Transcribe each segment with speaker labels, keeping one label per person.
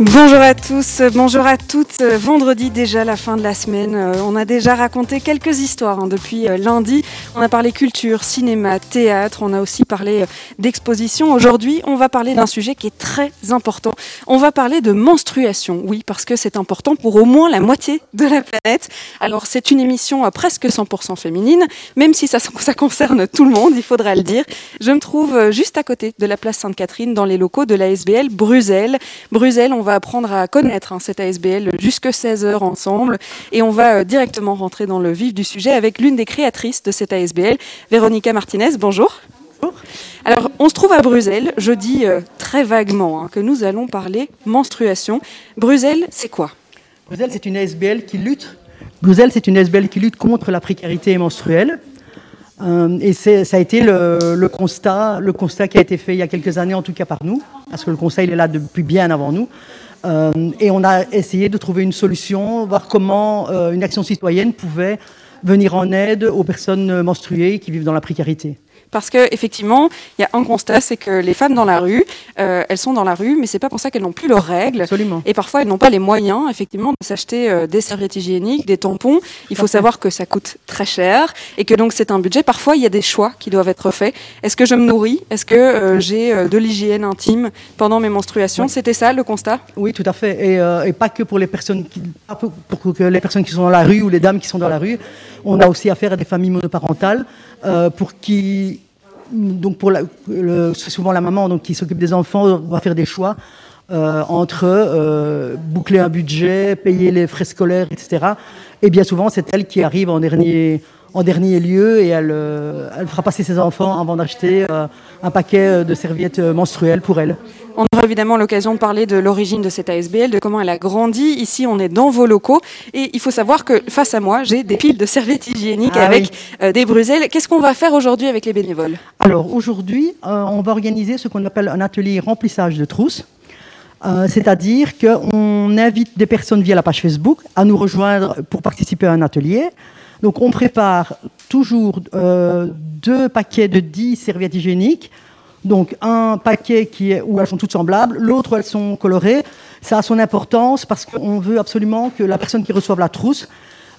Speaker 1: Bonjour à tous, bonjour à toutes. Vendredi déjà, la fin de la semaine. Euh, on a déjà raconté quelques histoires hein, depuis euh, lundi. On a parlé culture, cinéma, théâtre. On a aussi parlé euh, d'exposition. Aujourd'hui, on va parler d'un sujet qui est très important. On va parler de menstruation. Oui, parce que c'est important pour au moins la moitié de la planète. Alors, c'est une émission presque 100% féminine, même si ça, ça concerne tout le monde, il faudra le dire. Je me trouve juste à côté de la place Sainte-Catherine, dans les locaux de la SBL Bruxelles. Bruxelles, on va apprendre à connaître hein, cette ASBL jusque 16 heures ensemble et on va euh, directement rentrer dans le vif du sujet avec l'une des créatrices de cette ASBL, Véronica Martinez. Bonjour. Bonjour. Alors, on se trouve à Bruxelles. Je dis euh, très vaguement hein, que nous allons parler menstruation. Bruxelles, c'est quoi?
Speaker 2: Bruxelles, c'est une ASBL qui lutte. Bruxelles, c'est une ASBL qui lutte contre la précarité menstruelle. Euh, et ça a été le, constat, le constat qui a été fait il y a quelques années, en tout cas par nous, parce que le Conseil est là depuis bien avant nous. Euh, et on a essayé de trouver une solution, voir comment euh, une action citoyenne pouvait venir en aide aux personnes menstruées qui vivent dans la précarité
Speaker 1: parce qu'effectivement, il y a un constat, c'est que les femmes dans la rue, euh, elles sont dans la rue, mais c'est pas pour ça qu'elles n'ont plus leurs règles.
Speaker 2: Absolument.
Speaker 1: Et parfois, elles n'ont pas les moyens, effectivement, de s'acheter euh, des serviettes hygiéniques, des tampons. Il faut savoir que ça coûte très cher et que donc c'est un budget. Parfois, il y a des choix qui doivent être faits. Est-ce que je me nourris? Est-ce que euh, j'ai de l'hygiène intime pendant mes menstruations? C'était ça le constat?
Speaker 2: Oui, tout à fait. Et, et, pas que pour les personnes qui, pour que les personnes qui sont dans la rue ou les dames qui sont dans la rue. On a aussi affaire à des familles monoparentales pour qui donc pour c'est souvent la maman donc, qui s'occupe des enfants va faire des choix euh, entre euh, boucler un budget, payer les frais scolaires, etc. Et bien souvent, c'est elle qui arrive en dernier, en dernier lieu et elle, euh, elle fera passer ses enfants avant d'acheter un paquet de serviettes menstruelles pour elle.
Speaker 1: On aura évidemment l'occasion de parler de l'origine de cette ASBL, de comment elle a grandi. Ici, on est dans vos locaux et il faut savoir que face à moi, j'ai des piles de serviettes hygiéniques ah avec euh, des bruselles. Qu'est-ce qu'on va faire aujourd'hui avec les bénévoles?
Speaker 2: Alors aujourd'hui, euh, on va organiser ce qu'on appelle un atelier remplissage de trousses. Euh, c'est-à-dire qu'on invite des personnes via la page Facebook à nous rejoindre pour participer à un atelier. Donc on prépare toujours deux paquets de 10 serviettes hygiéniques donc un paquet qui est, où elles sont toutes semblables, l'autre elles sont colorées. Ça a son importance parce qu'on veut absolument que la personne qui reçoive la trousse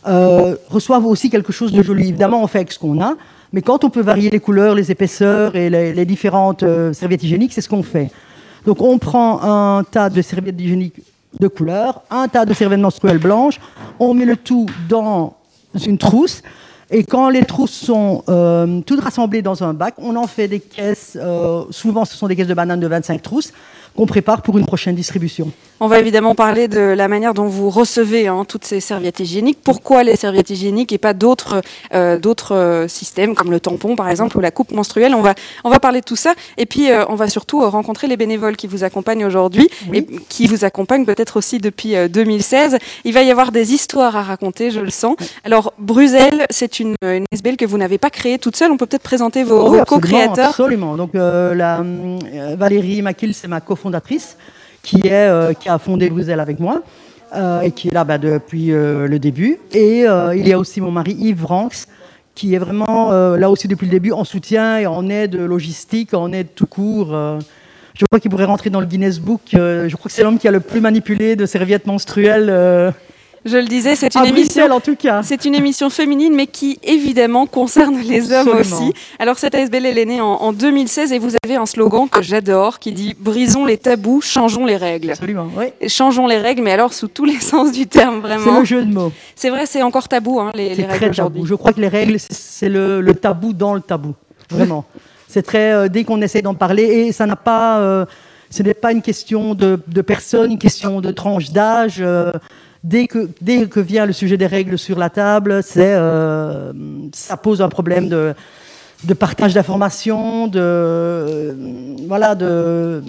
Speaker 2: euh, reçoive aussi quelque chose de joli. Évidemment, on fait avec ce qu'on a, mais quand on peut varier les couleurs, les épaisseurs et les, différentes euh, serviettes hygiéniques, c'est ce qu'on fait. Donc on prend un tas de serviettes hygiéniques de couleur, un tas de serviettes menstruelles blanches, on met le tout dans une trousse. Et quand les trousses sont euh, toutes rassemblées dans un bac, on en fait des caisses, euh, souvent ce sont des caisses de bananes de 25 trousses, qu'on prépare pour une prochaine distribution.
Speaker 1: On va évidemment parler de la manière dont vous recevez hein, toutes ces serviettes hygiéniques. Pourquoi les serviettes hygiéniques et pas d'autres euh, d'autres euh, systèmes comme le tampon par exemple ou la coupe menstruelle? On va on va parler de tout ça et puis euh, on va surtout rencontrer les bénévoles qui vous accompagnent aujourd'hui et qui vous accompagnent peut-être aussi depuis 2016. Il va y avoir des histoires à raconter, je le sens. Alors Bruxelles, c'est une, une SBL que vous n'avez pas créée toute seule. On peut peut-être présenter vos, co-créateurs.
Speaker 2: Absolument. Donc la, Valérie Maquille, c'est ma cofondatrice qui, est, euh, qui a fondé Bruxelles avec moi. Euh, et qui est là bah, depuis euh, le début. Et il y a aussi mon mari Yves Ranx, qui est vraiment là aussi depuis le début en soutien et en aide logistique, en aide tout court. je crois qu'il pourrait rentrer dans le Guinness Book. je crois que c'est l'homme qui a le plus manipulé de serviettes menstruelles
Speaker 1: je le disais, c'est une émission.
Speaker 2: en tout cas.
Speaker 1: C'est une émission féminine, mais qui évidemment concerne les hommes aussi. Alors cette ASBL, elle est née en, 2016 et vous avez un slogan que j'adore qui dit brisons les tabous, changeons les règles.
Speaker 2: Absolument, oui.
Speaker 1: Changeons les règles, mais alors sous tous les sens du terme, vraiment.
Speaker 2: C'est le jeu de mots.
Speaker 1: C'est vrai, c'est encore tabou, hein, les, les règles aujourd'hui.
Speaker 2: Je crois que les règles, c'est le, tabou dans le tabou, vraiment. c'est très euh, dès qu'on essaie d'en parler et ça n'a pas. Euh, ce n'est pas une question de, de, personne, une question de tranche d'âge. Euh, dès que, dès que vient le sujet des règles sur la table, euh, ça pose un problème de, de partage d'informations, de, voilà, de,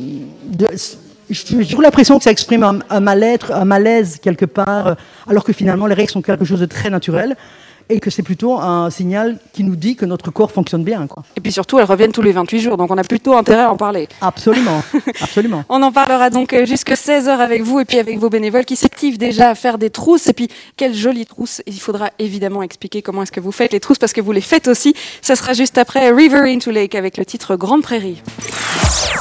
Speaker 2: j'ai toujours l'impression que ça exprime un mal-être, un malaise quelque part, alors que finalement les règles sont quelque chose de très naturel. Et que c'est plutôt un signal qui nous dit que notre corps fonctionne bien. Quoi.
Speaker 1: Et puis surtout, elles reviennent tous les 28 jours, donc on a plutôt intérêt à en parler.
Speaker 2: Absolument, absolument.
Speaker 1: on en parlera donc euh, jusque 16h avec vous et puis avec vos bénévoles qui s'activent déjà à faire des trousses. Et puis, quelles jolies trousses. Il faudra évidemment expliquer comment est-ce que vous faites les trousses parce que vous les faites aussi. Ça sera juste après River into Lake avec le titre Grande Prairie.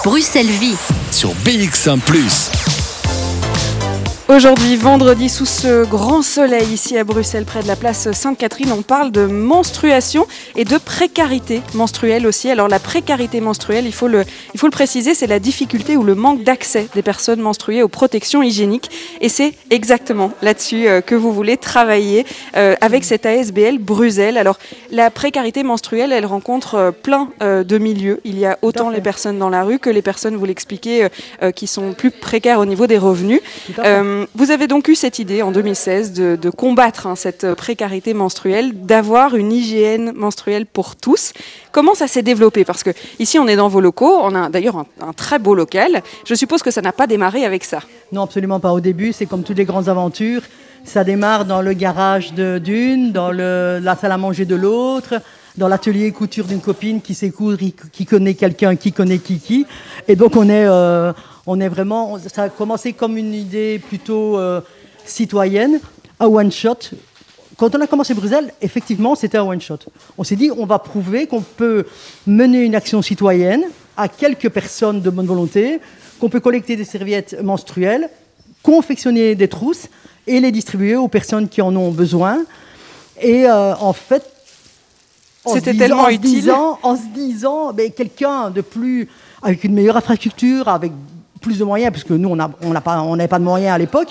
Speaker 3: Bruxelles Vie sur BX1 ⁇
Speaker 1: Aujourd'hui, vendredi, sous ce grand soleil ici à Bruxelles, près de la place Sainte-Catherine, on parle de menstruation et de précarité menstruelle aussi. Alors la précarité menstruelle, il faut le, il faut le préciser, c'est la difficulté ou le manque d'accès des personnes menstruées aux protections hygiéniques. Et c'est exactement là-dessus euh, que vous voulez travailler euh, avec cette ASBL Bruxelles. Alors la précarité menstruelle, elle rencontre euh, plein de milieux. Il y a autant les personnes dans la rue que les personnes, vous l'expliquez, qui sont plus précaires au niveau des revenus. Euh, vous avez donc eu cette idée en 2016 de, combattre hein, cette précarité menstruelle, d'avoir une hygiène menstruelle pour tous. Comment ça s'est développé? Parce que ici, on est dans vos locaux, on a d'ailleurs un, très beau local. Je suppose que ça n'a pas démarré avec ça.
Speaker 2: Non, absolument pas. Au début, c'est comme toutes les grandes aventures. Ça démarre dans le garage d'une, dans la salle à manger de l'autre, dans l'atelier couture d'une copine qui sait coudre, qui connaît quelqu'un, qui connaît Kiki. Et donc, on est... Euh, on est vraiment, ça a commencé comme une idée plutôt euh, citoyenne, à one shot. Quand on a commencé Bruxelles, effectivement, c'était un one shot. On s'est dit, on va prouver qu'on peut mener une action citoyenne à quelques personnes de bonne volonté, qu'on peut collecter des serviettes menstruelles, confectionner des trousses et les distribuer aux personnes qui en ont besoin. Et euh, en fait,
Speaker 1: c'était tellement utile.
Speaker 2: en se disant, ben, quelqu'un de plus avec une meilleure infrastructure, avec plus de moyens, puisque nous, on n'avait pas, on pas de moyens à l'époque,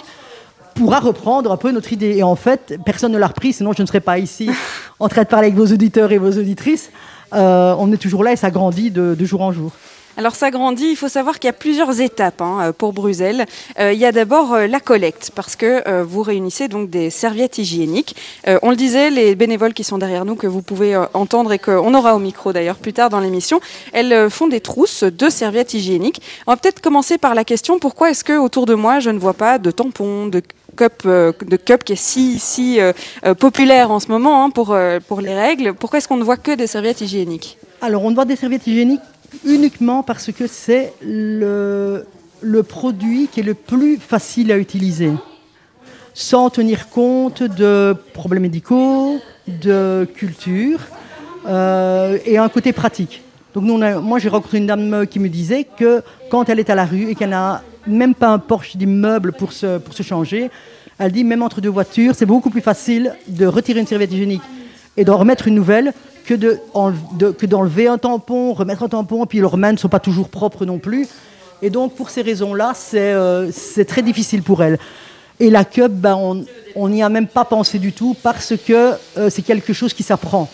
Speaker 2: pourra reprendre un peu notre idée. Et en fait, personne ne l'a repris, sinon je ne serais pas ici en train de parler avec vos auditeurs et vos auditrices. Euh, on est toujours là et ça grandit de jour en jour.
Speaker 1: Alors ça grandit, il faut savoir qu'il y a plusieurs étapes hein, euh, pour Bruxelles. Euh, il y a d'abord euh, la collecte, parce que vous réunissez donc des serviettes hygiéniques. on le disait, les bénévoles qui sont derrière nous, que vous pouvez entendre et qu'on aura au micro d'ailleurs plus tard dans l'émission, elles font des trousses de serviettes hygiéniques. On va peut-être commencer par la question, pourquoi est-ce que autour de moi, je ne vois pas de tampons, de cup, de cup qui est si, si populaire en ce moment hein, pour, pour les règles? Pourquoi est-ce qu'on ne voit que des serviettes hygiéniques?
Speaker 2: Alors, on voit des serviettes hygiéniques uniquement parce que c'est le, produit qui est le plus facile à utiliser, sans tenir compte de problèmes médicaux, de culture euh, et un côté pratique. Donc nous, moi, j'ai rencontré une dame qui me disait que quand elle est à la rue et qu'elle n'a même pas un porche d'immeuble pour se, pour se changer, elle dit même entre deux voitures, c'est beaucoup plus facile de retirer une serviette hygiénique et d'en remettre une nouvelle que, de, que d'enlever un tampon, remettre un tampon, puis leurs mains ne sont pas toujours propres non plus. Et donc, pour ces raisons-là, c'est, euh, c'est très difficile pour elles. Et la cup, ben, on n'y a même pas pensé du tout parce que euh, c'est quelque chose qui s'apprend.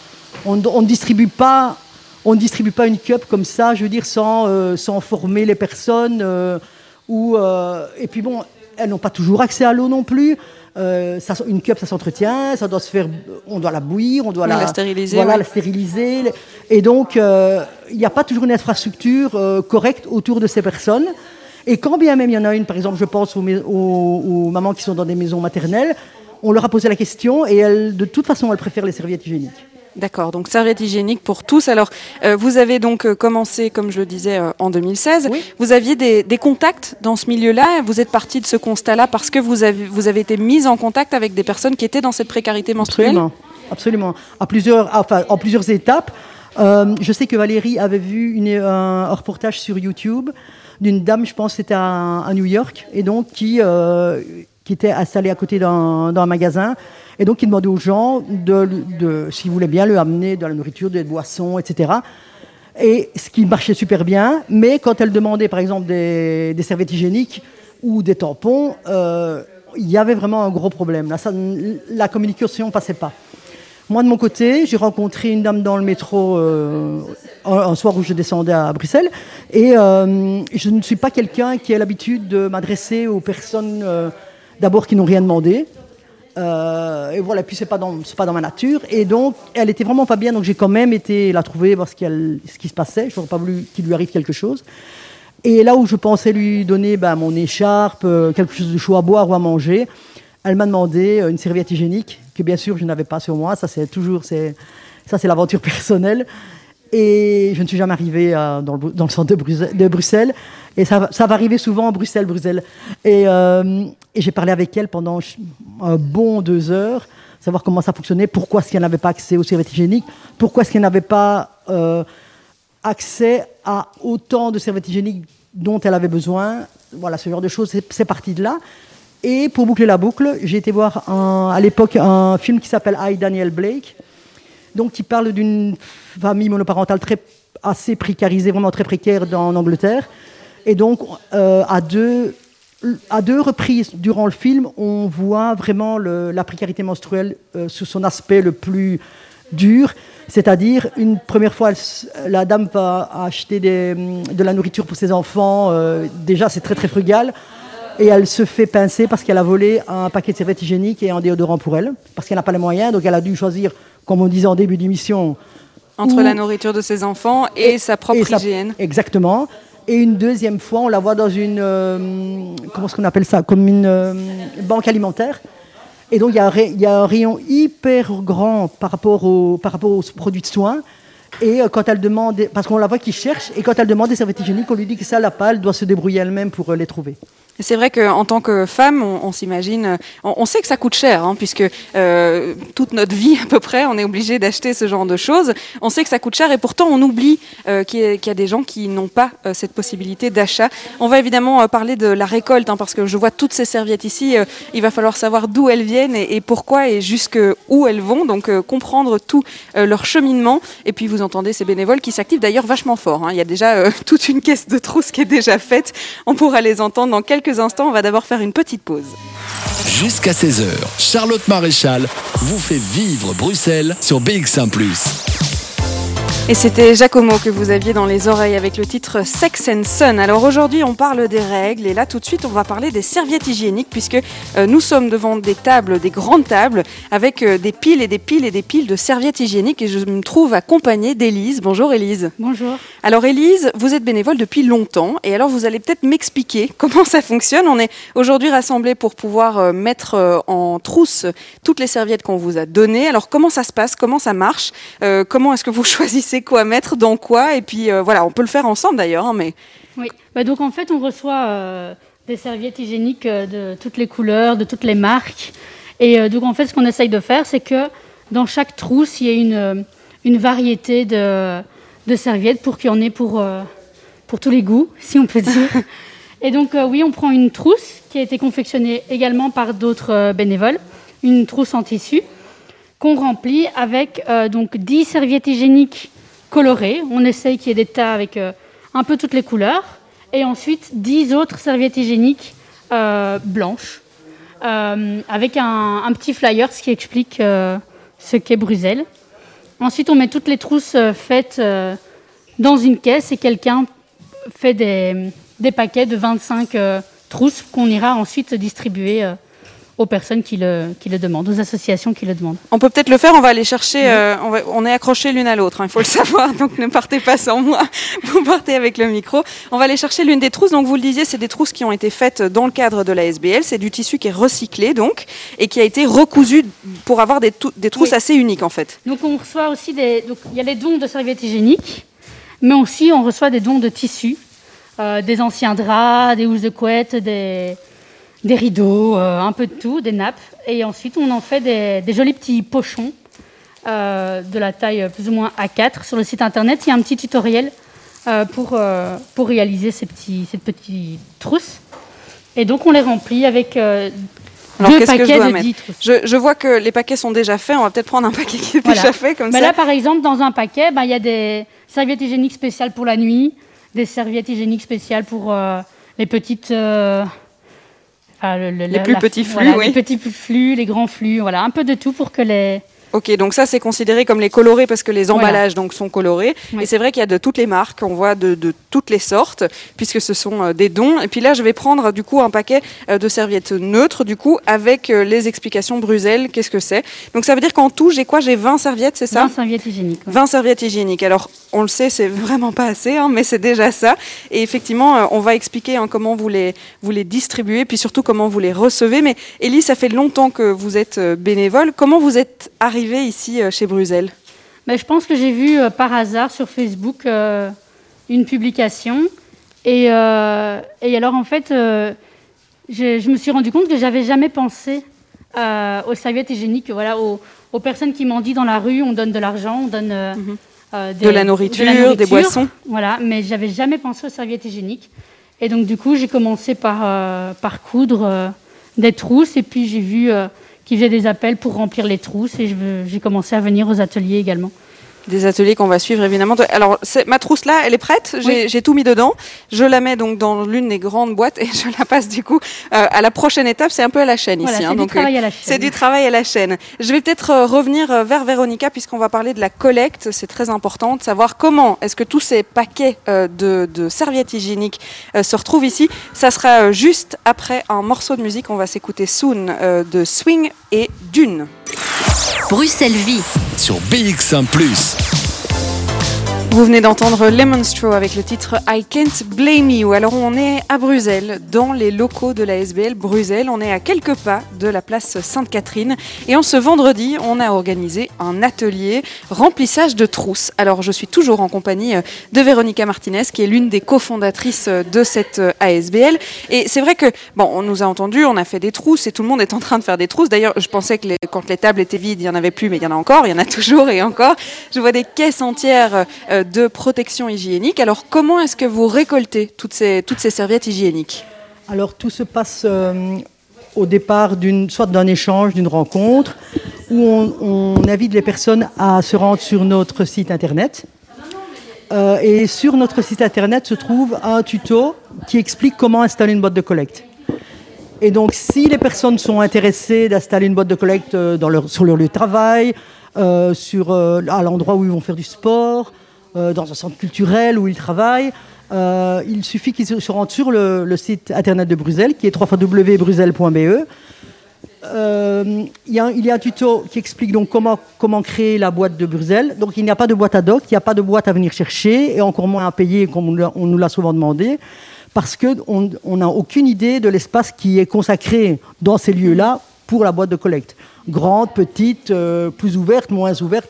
Speaker 2: On ne distribue pas, on distribue pas une cup comme ça, je veux dire, sans, euh, sans former les personnes. ou, et puis bon, elles n'ont pas toujours accès à l'eau non plus. Euh, une cup, ça s'entretient, ça doit se faire, on doit la bouillir, on doit la,
Speaker 1: stériliser.
Speaker 2: Voilà, la stériliser. Et donc, euh, il n'y a pas toujours une infrastructure euh, correcte autour de ces personnes. Et quand bien même il y en a une, par exemple, je pense aux, aux, mamans qui sont dans des maisons maternelles, on leur a posé la question et elles, de toute façon, elles préfèrent les serviettes hygiéniques.
Speaker 1: D'accord, donc serviette hygiénique pour tous. Alors, euh, vous avez donc euh, commencé, comme je le disais, euh, en 2016. Vous aviez des, contacts dans ce milieu-là? Vous êtes parti de ce constat-là parce que vous avez, vous avez été mise en contact avec des personnes qui étaient dans cette précarité menstruelle?
Speaker 2: Absolument, absolument. À plusieurs, enfin, en plusieurs étapes. je sais que Valérie avait vu une, un reportage sur YouTube d'une dame, je pense c'était à, à, New York, et donc qui, qui était installée à côté d'un magasin et donc, il demandait aux gens, de, de s'ils voulaient bien, lui amener de la nourriture, des boissons, etc. Et ce qui marchait super bien, mais quand elle demandait, par exemple, des, serviettes hygiéniques ou des tampons, euh, il y avait vraiment un gros problème. La communication ne passait pas. Moi, de mon côté, j'ai rencontré une dame dans le métro euh, un, soir où je descendais à Bruxelles. Et euh, je ne suis pas quelqu'un qui a l'habitude de m'adresser aux personnes d'abord qui n'ont rien demandé. Euh, et voilà, puis c'est pas dans pas dans ma nature. Et donc, elle était vraiment pas bien. Donc j'ai quand même été la trouver, voir ce, ce qui se passait. Je n'aurais pas voulu qu'il lui arrive quelque chose. Et là où je pensais lui donner ben, mon écharpe, euh, quelque chose de chaud à boire ou à manger, elle m'a demandé euh, une serviette hygiénique que bien sûr je n'avais pas sur moi. Ça c'est toujours c'est ça c'est l'aventure personnelle. Et je ne suis jamais arrivée euh, dans, le, centre de Bruxelles. Et ça, ça, va arriver souvent en Bruxelles, Bruxelles. Et, euh, et j'ai parlé avec elle pendant un bon deux heures, savoir comment ça fonctionnait, pourquoi est-ce qu'elle n'avait pas accès aux serviettes hygiéniques, pourquoi est-ce qu'elle n'avait pas euh, accès à autant de serviettes hygiéniques dont elle avait besoin. Voilà, ce genre de choses, c'est parti de là. Et pour boucler la boucle, j'ai été voir à l'époque un film qui s'appelle I, Daniel Blake, donc qui parle d'une famille monoparentale très, assez précarisée, vraiment très précaire dans, en Angleterre. Et donc, euh, à, deux, à deux reprises durant le film, on voit vraiment la précarité menstruelle euh, sous son aspect le plus dur. C'est-à-dire, une première fois, la dame va acheter de la nourriture pour ses enfants. Euh, déjà, c'est très, très frugal. Et elle se fait pincer parce qu'elle a volé un paquet de serviettes hygiéniques et un déodorant pour elle. Parce qu'elle n'a pas les moyens. Donc, elle a dû choisir, comme on disait en début d'émission.
Speaker 1: Entre la nourriture de ses enfants et, et sa propre et hygiène.
Speaker 2: Exactement. Et une deuxième fois, on la voit dans une. Euh, comment est-ce qu'on appelle ça Comme une euh, banque alimentaire. Et donc, il y, y, a un rayon hyper grand par rapport, au, par rapport aux produits de soins. Et euh, quand elle demande, parce qu'on la voit qui cherche, et quand elle demande des serviettes hygiéniques, on lui dit que ça, la pas, elle doit se débrouiller elle-même pour les trouver.
Speaker 1: C'est vrai qu'en tant que femme, on, s'imagine, on, sait que ça coûte cher, hein, puisque euh, toute notre vie à peu près, on est obligé d'acheter ce genre de choses. On sait que ça coûte cher et pourtant on oublie euh, qu'il y, a des gens qui n'ont pas euh, cette possibilité d'achat. On va évidemment parler de la récolte, hein, parce que je vois toutes ces serviettes ici. Il va falloir savoir d'où elles viennent et, pourquoi et jusqu'où elles vont, donc comprendre tout leur cheminement. Et puis vous entendez ces bénévoles qui s'activent d'ailleurs vachement fort. Hein. Il y a déjà toute une caisse de trousses qui est déjà faite. On pourra les entendre dans quelques instants, on va d'abord faire une petite pause.
Speaker 3: Jusqu'à 16h, Charlotte Maréchal vous fait vivre Bruxelles sur BX1 ⁇
Speaker 1: et c'était Giacomo que vous aviez dans les oreilles avec le titre Sex and Son. Alors aujourd'hui, on parle des règles et là tout de suite, on va parler des serviettes hygiéniques puisque euh, nous sommes devant des tables, des grandes tables avec euh, des piles et des piles et des piles de serviettes hygiéniques et je me trouve accompagnée d'Élise. Bonjour Élise.
Speaker 4: Bonjour.
Speaker 1: Alors Élise, vous êtes bénévole depuis longtemps et alors vous allez peut-être m'expliquer comment ça fonctionne. On est aujourd'hui rassemblés pour pouvoir euh, mettre en trousse toutes les serviettes qu'on vous a données. Alors comment ça se passe? Comment ça marche? Euh, Comment est-ce que vous choisissez quoi mettre dans quoi? Et puis euh, voilà, on peut le faire ensemble d'ailleurs. Hein, mais...
Speaker 4: Oui, bah, donc en fait on reçoit euh, des serviettes hygiéniques de toutes les couleurs, de toutes les marques. Et euh, donc en fait ce qu'on essaye de faire c'est que dans chaque trousse il y a une, une variété de, de serviettes pour qu'il y en ait pour, euh, pour tous les goûts, si on peut dire. Et donc euh, oui on prend une trousse qui a été confectionnée également par d'autres euh, bénévoles, une trousse en tissu qu'on remplit avec donc 10 serviettes hygiéniques colorées. On essaye qu'il y ait des tas avec un peu toutes les couleurs. Et ensuite 10 autres serviettes hygiéniques blanches avec un, un, petit flyer ce qui explique ce qu'est Bruxelles. Ensuite on met toutes les trousses euh, faites euh, dans une caisse et quelqu'un fait des, paquets de 25 euh, trousses qu'on ira ensuite distribuer aux personnes qui le, qui le demandent, aux associations qui le demandent.
Speaker 1: On peut peut-être le faire, on va aller chercher, euh, on, va, on, est accrochés l'une à l'autre, hein, il faut le savoir, donc ne partez pas sans moi, vous partez avec le micro. On va aller chercher l'une des trousses, donc vous le disiez, c'est des trousses qui ont été faites dans le cadre de la SBL, c'est du tissu qui est recyclé donc, et qui a été recousu pour avoir des, des trousses oui. assez uniques en fait.
Speaker 4: Donc on reçoit aussi des, donc il y a les dons de serviettes hygiéniques, mais aussi on reçoit des dons de tissus, euh, des anciens draps, des housses de couette, des des rideaux, euh, un peu de tout, des nappes. Et ensuite, on en fait des, des jolis petits pochons euh, de la taille plus ou moins A4. Sur le site internet, il y a un petit tutoriel euh, pour, pour réaliser ces, petits, ces petites trousses. Et donc, on les remplit avec
Speaker 1: alors, deux paquets de 10 trousses. Je, je, vois que les paquets sont déjà faits. On va peut-être prendre un paquet qui est voilà. déjà fait comme ça.
Speaker 4: Là, par exemple, dans un paquet, bah, il y a des serviettes hygiéniques spéciales pour la nuit, des serviettes hygiéniques spéciales pour euh, les petites
Speaker 1: Enfin, le, le, les plus la, petits flux,
Speaker 4: voilà,
Speaker 1: oui.
Speaker 4: Les petits flux, les grands flux, voilà, un peu de tout pour que les,
Speaker 1: Ok, donc ça c'est considéré comme les colorés parce que les
Speaker 4: Voilà.
Speaker 1: emballages donc sont colorés.
Speaker 4: Oui.
Speaker 1: Et c'est vrai qu'il y a de toutes les marques, on voit de, de toutes les sortes puisque ce sont euh, des dons. Et puis là, je vais prendre du coup un paquet euh, de serviettes neutres du coup avec euh, les explications Bruxelles. Qu'est-ce que c'est? Donc ça veut dire qu'en tout, j'ai quoi? J'ai 20 serviettes, c'est ça?
Speaker 4: 20 serviettes hygiéniques. ouais.
Speaker 1: 20 serviettes hygiéniques. Alors, on le sait, c'est vraiment pas assez, hein, mais c'est déjà ça. Et effectivement, on va expliquer hein, comment vous les, vous les distribuez, puis surtout comment vous les recevez. Mais Élie, ça fait longtemps que vous êtes bénévole. Comment vous êtes arrivée ici euh, chez Bruxelles
Speaker 4: Ben, je pense que j'ai vu euh, par hasard sur Facebook euh, une publication. Et, et alors, en fait, je, je me suis rendu compte que j'avais jamais pensé aux serviettes hygiéniques, voilà, aux, aux personnes qui mendient dans la rue. On donne de l'argent, on donne euh,
Speaker 1: Mhm.
Speaker 4: euh,
Speaker 1: De la nourriture, des boissons.
Speaker 4: Voilà, mais j'avais jamais pensé aux serviettes hygiéniques. Et donc, du coup, j'ai commencé par, euh, par coudre euh, des trousses. Et puis, j'ai vu qu'ils faisaient des appels pour remplir les trousses. Et j'ai commencé à venir aux ateliers également.
Speaker 1: Des ateliers qu'on va suivre évidemment. Alors, c'est- ma trousse là, elle est prête. J'ai
Speaker 4: Oui.
Speaker 1: tout mis dedans. Je la mets donc dans l'une des grandes boîtes et je la passe du coup euh, à la prochaine étape. C'est un peu à la chaîne
Speaker 4: Voilà,
Speaker 1: ici.
Speaker 4: c'est
Speaker 1: hein,
Speaker 4: du
Speaker 1: donc, euh,
Speaker 4: travail à la chaîne.
Speaker 1: C'est du travail à la chaîne. Je vais peut-être euh, revenir euh, vers Véronica puisqu'on va parler de la collecte. C'est très important de savoir comment est-ce que tous ces paquets euh, de, de serviettes hygiéniques euh, se retrouvent ici. Ça sera euh, juste après un morceau de musique. On va s'écouter Soon euh, de Swing et Dune.
Speaker 5: Bruxelles Vie.
Speaker 3: Sur BX1 ⁇ Mix.
Speaker 1: Vous venez d'entendre Lemon Straw avec le titre I Can't Blame You. Alors on est à Bruxelles, dans les locaux de la SBL Bruxelles. On est à quelques pas de la place Sainte-Catherine. Et en ce vendredi, on a organisé un atelier remplissage de trousses. Alors je suis toujours en compagnie euh, de Véronica Martinez, qui est l'une des cofondatrices euh, de cette euh, ASBL. Et c'est vrai que, bon, on nous a entendu, on a fait des trousses et tout le monde est en train de faire des trousses. D'ailleurs, je pensais que quand les tables étaient vides, il n'y en avait plus, mais il y en a encore, il y en a toujours et encore. Je vois des caisses entières de protection hygiénique. Alors, comment est-ce que vous récoltez toutes ces, serviettes hygiéniques?
Speaker 2: Alors tout se passe euh, au départ d'une soit d'un échange, d'une rencontre, où on, invite les personnes à se rendre sur notre site internet. Euh, et sur notre site internet se trouve un tuto qui explique comment installer une boîte de collecte. Et donc, si les personnes sont intéressées d'installer une boîte de collecte euh, dans leur, sur leur lieu de travail, sur, à l'endroit où ils vont faire du sport, euh, dans un centre culturel où ils travaillent, euh, il suffit qu'ils se rendent sur le, site internet de Bruxelles, qui est www.bruxelles.be. Euh, il, y a, un- tuto qui explique donc comment, créer la boîte de Bruxelles. Donc il n'y a pas de boîte ad hoc, il n'y a pas de boîte à venir chercher et encore moins à payer comme on, nous l'a souvent demandé parce qu'on on n'a aucune idée de l'espace qui est consacré dans ces lieux-là pour la boîte de collecte. Grande, petite, euh, plus ouverte, moins ouverte,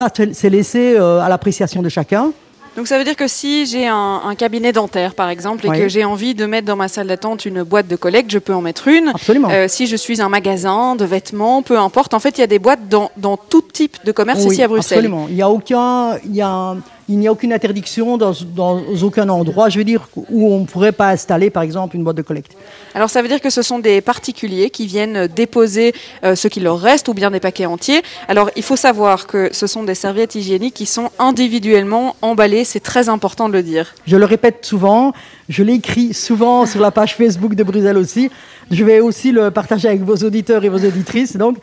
Speaker 2: ça c'est laissé euh, à l'appréciation de chacun.
Speaker 1: Donc, ça veut dire que si j'ai un, un cabinet dentaire, par exemple, et
Speaker 2: Oui.
Speaker 1: que j'ai envie de mettre dans ma salle d'attente une boîte de collecte, je peux en mettre une.
Speaker 2: Absolument.
Speaker 1: Euh, si je suis un magasin de vêtements, peu importe. En fait, il y a des boîtes dans, dans tout type de commerce
Speaker 2: Oui,
Speaker 1: ici à Bruxelles.
Speaker 2: Absolument. Il n'y a aucun, il y a, il n'y a aucune interdiction dans, dans aucun endroit, je veux dire, où on ne pourrait pas installer, par exemple, une boîte de collecte.
Speaker 1: Alors ça veut dire que ce sont des particuliers qui viennent déposer euh, ce qu'il leur reste ou bien des paquets entiers. Alors il faut savoir que ce sont des serviettes hygiéniques qui sont individuellement emballées, c'est très important de le dire.
Speaker 2: Je le répète souvent, je l'écris souvent sur la page Facebook de Bruxelles aussi. Je vais aussi le partager avec vos auditeurs et vos auditrices. Donc,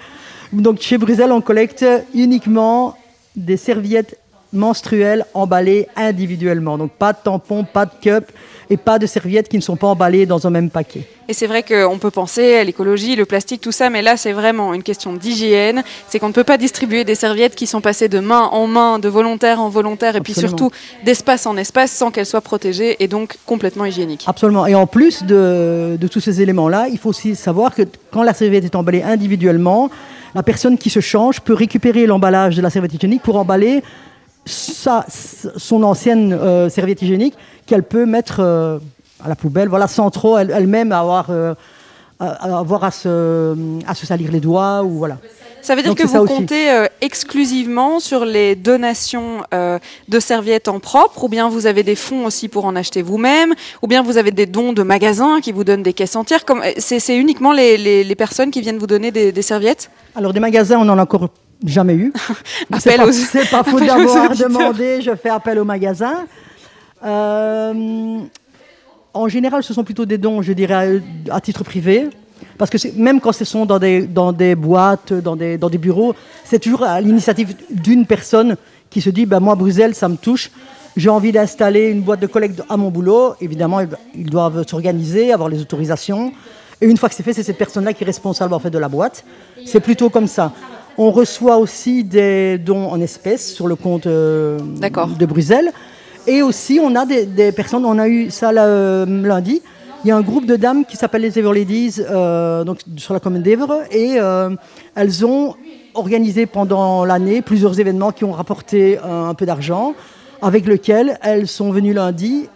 Speaker 2: donc chez Bruxelles, on collecte uniquement des serviettes menstruelles emballées individuellement. Donc pas de tampons, pas de cup et pas de serviettes qui ne sont pas emballées dans un même paquet.
Speaker 1: Et c'est vrai qu'on peut penser à l'écologie, le plastique, tout ça, mais là c'est vraiment une question d'hygiène. C'est qu'on ne peut pas distribuer des serviettes qui sont passées de main en main, de volontaire en volontaire, et puis surtout d'espace en espace sans qu'elles soient protégées et donc complètement hygiéniques.
Speaker 2: Absolument. Et en plus de, de tous ces éléments-là, il faut aussi savoir que quand la serviette est emballée individuellement, la personne qui se change peut récupérer l'emballage de la serviette hygiénique pour emballer sa- son ancienne euh, serviette hygiénique qu'elle peut mettre euh, à la poubelle, voilà, sans trop elle- elle-même avoir, euh, avoir à, se, à se salir les doigts. Ou, voilà.
Speaker 1: Ça veut dire
Speaker 2: Donc,
Speaker 1: que vous comptez exclusivement sur les donations de serviettes en propre, ou bien vous avez des fonds aussi pour en acheter vous-même, ou bien vous avez des dons de magasins qui vous donnent des caisses entières. C'est uniquement les, les- les personnes qui viennent vous donner des, des serviettes?
Speaker 2: Alors des magasins, on n'en a encore jamais eu. C'est
Speaker 1: Appel
Speaker 2: pas,
Speaker 1: aux-
Speaker 2: c'est pas faute
Speaker 1: appel aux
Speaker 2: d'avoir demandé, je fais appel au magasin. Euh, en général, ce sont plutôt des dons, je dirais, à, titre privé. Parce que même quand ce sont dans des, dans des boîtes, dans des, dans des bureaux, c'est toujours à l'initiative d'une personne qui se dit, ben moi, Bruxelles, ça me touche. J'ai envie d'installer une boîte de collecte à mon boulot. Évidemment, ils- ils doivent s'organiser, avoir les autorisations. Et une fois que c'est fait, c'est cette personne-là qui est responsable en fait de la boîte. C'est plutôt comme ça. On reçoit aussi des dons en espèces sur le compte euh, de Bruxelles. Et aussi, on a des, des personnes, on a eu ça là, euh, lundi, il y a un groupe de dames qui s'appelle les Ever Ladies, euh, donc sur la commune d'Evre, et elles ont organisé pendant l'année plusieurs événements qui ont rapporté un peu d'argent, avec lequel elles sont venues lundi.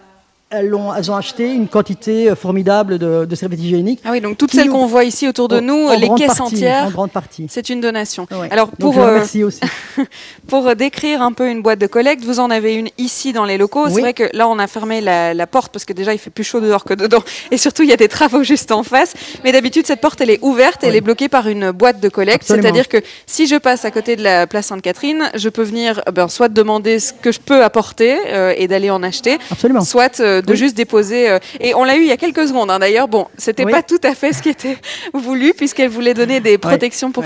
Speaker 2: Elles ont, elles ont acheté une quantité euh, formidable de, de serviettes hygiéniques.
Speaker 1: Ah oui, donc toutes celles qu'on voit ici autour de
Speaker 2: En-
Speaker 1: nous,
Speaker 2: en
Speaker 1: les caisses
Speaker 2: partie,
Speaker 1: entières,
Speaker 2: En grande partie.
Speaker 1: c'est une donation.
Speaker 2: Ouais.
Speaker 1: Alors pour euh,
Speaker 2: aussi.
Speaker 1: pour euh, décrire un peu une boîte de collecte, vous en avez une ici dans les locaux. C'est vrai que là on a fermé la, la porte parce que déjà il fait plus chaud dehors que dedans et surtout il y a des travaux juste en face. Mais d'habitude cette porte elle est ouverte, elle
Speaker 2: Oui.
Speaker 1: est bloquée par une boîte de collecte. C'est-à-dire que si je passe à côté de la place Sainte-Catherine, je peux venir ben, soit demander ce que je peux apporter euh, et d'aller en acheter,
Speaker 2: Absolument.
Speaker 1: soit euh, de
Speaker 2: Oui.
Speaker 1: juste déposer. euh, et on l'a eu il y a quelques secondes hein, d'ailleurs. Bon, c'était
Speaker 2: Oui.
Speaker 1: pas tout à fait ce qui était voulu puisqu'elle voulait donner des protections pour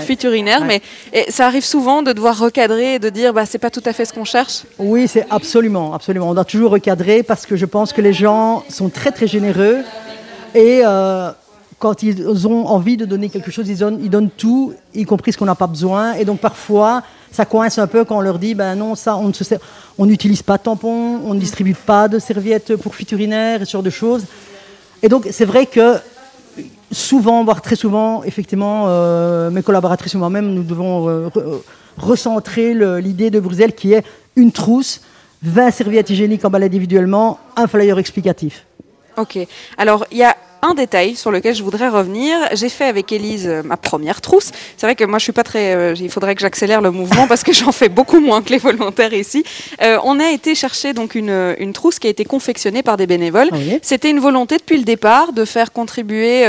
Speaker 2: Ouais.
Speaker 1: mais ça arrive souvent de devoir recadrer et de dire bah c'est pas tout à fait ce qu'on cherche.
Speaker 2: Oui, c'est absolument, absolument. On doit toujours recadrer parce que je pense que les gens sont très très généreux et euh, quand ils ont envie de donner quelque chose, ils donnent, ils donnent tout, y compris ce qu'on n'a pas besoin. Et donc parfois, ça coince un peu quand on leur dit, ben non, ça, on ne se sert- on n'utilise pas de tampons, on ne distribue pas de serviettes pour fuites urinaires et ce genre de choses. Et donc c'est vrai que souvent, voire très souvent, effectivement, euh, mes collaboratrices et moi-même, nous devons euh, re- recentrer l'idée de Bruxelles qui est une trousse, 20 serviettes hygiéniques emballées individuellement, un flyer explicatif.
Speaker 1: Ok. Alors, il y a un détail sur lequel je voudrais revenir. J'ai fait avec Élise euh, ma première trousse. C'est vrai que moi, je suis pas très. euh, il faudrait que j'accélère le mouvement parce que j'en fais beaucoup moins que les volontaires ici. Euh, on a été chercher donc une, une trousse qui a été confectionnée par des bénévoles.
Speaker 2: Ah oui.
Speaker 1: C'était une volonté depuis le départ de faire contribuer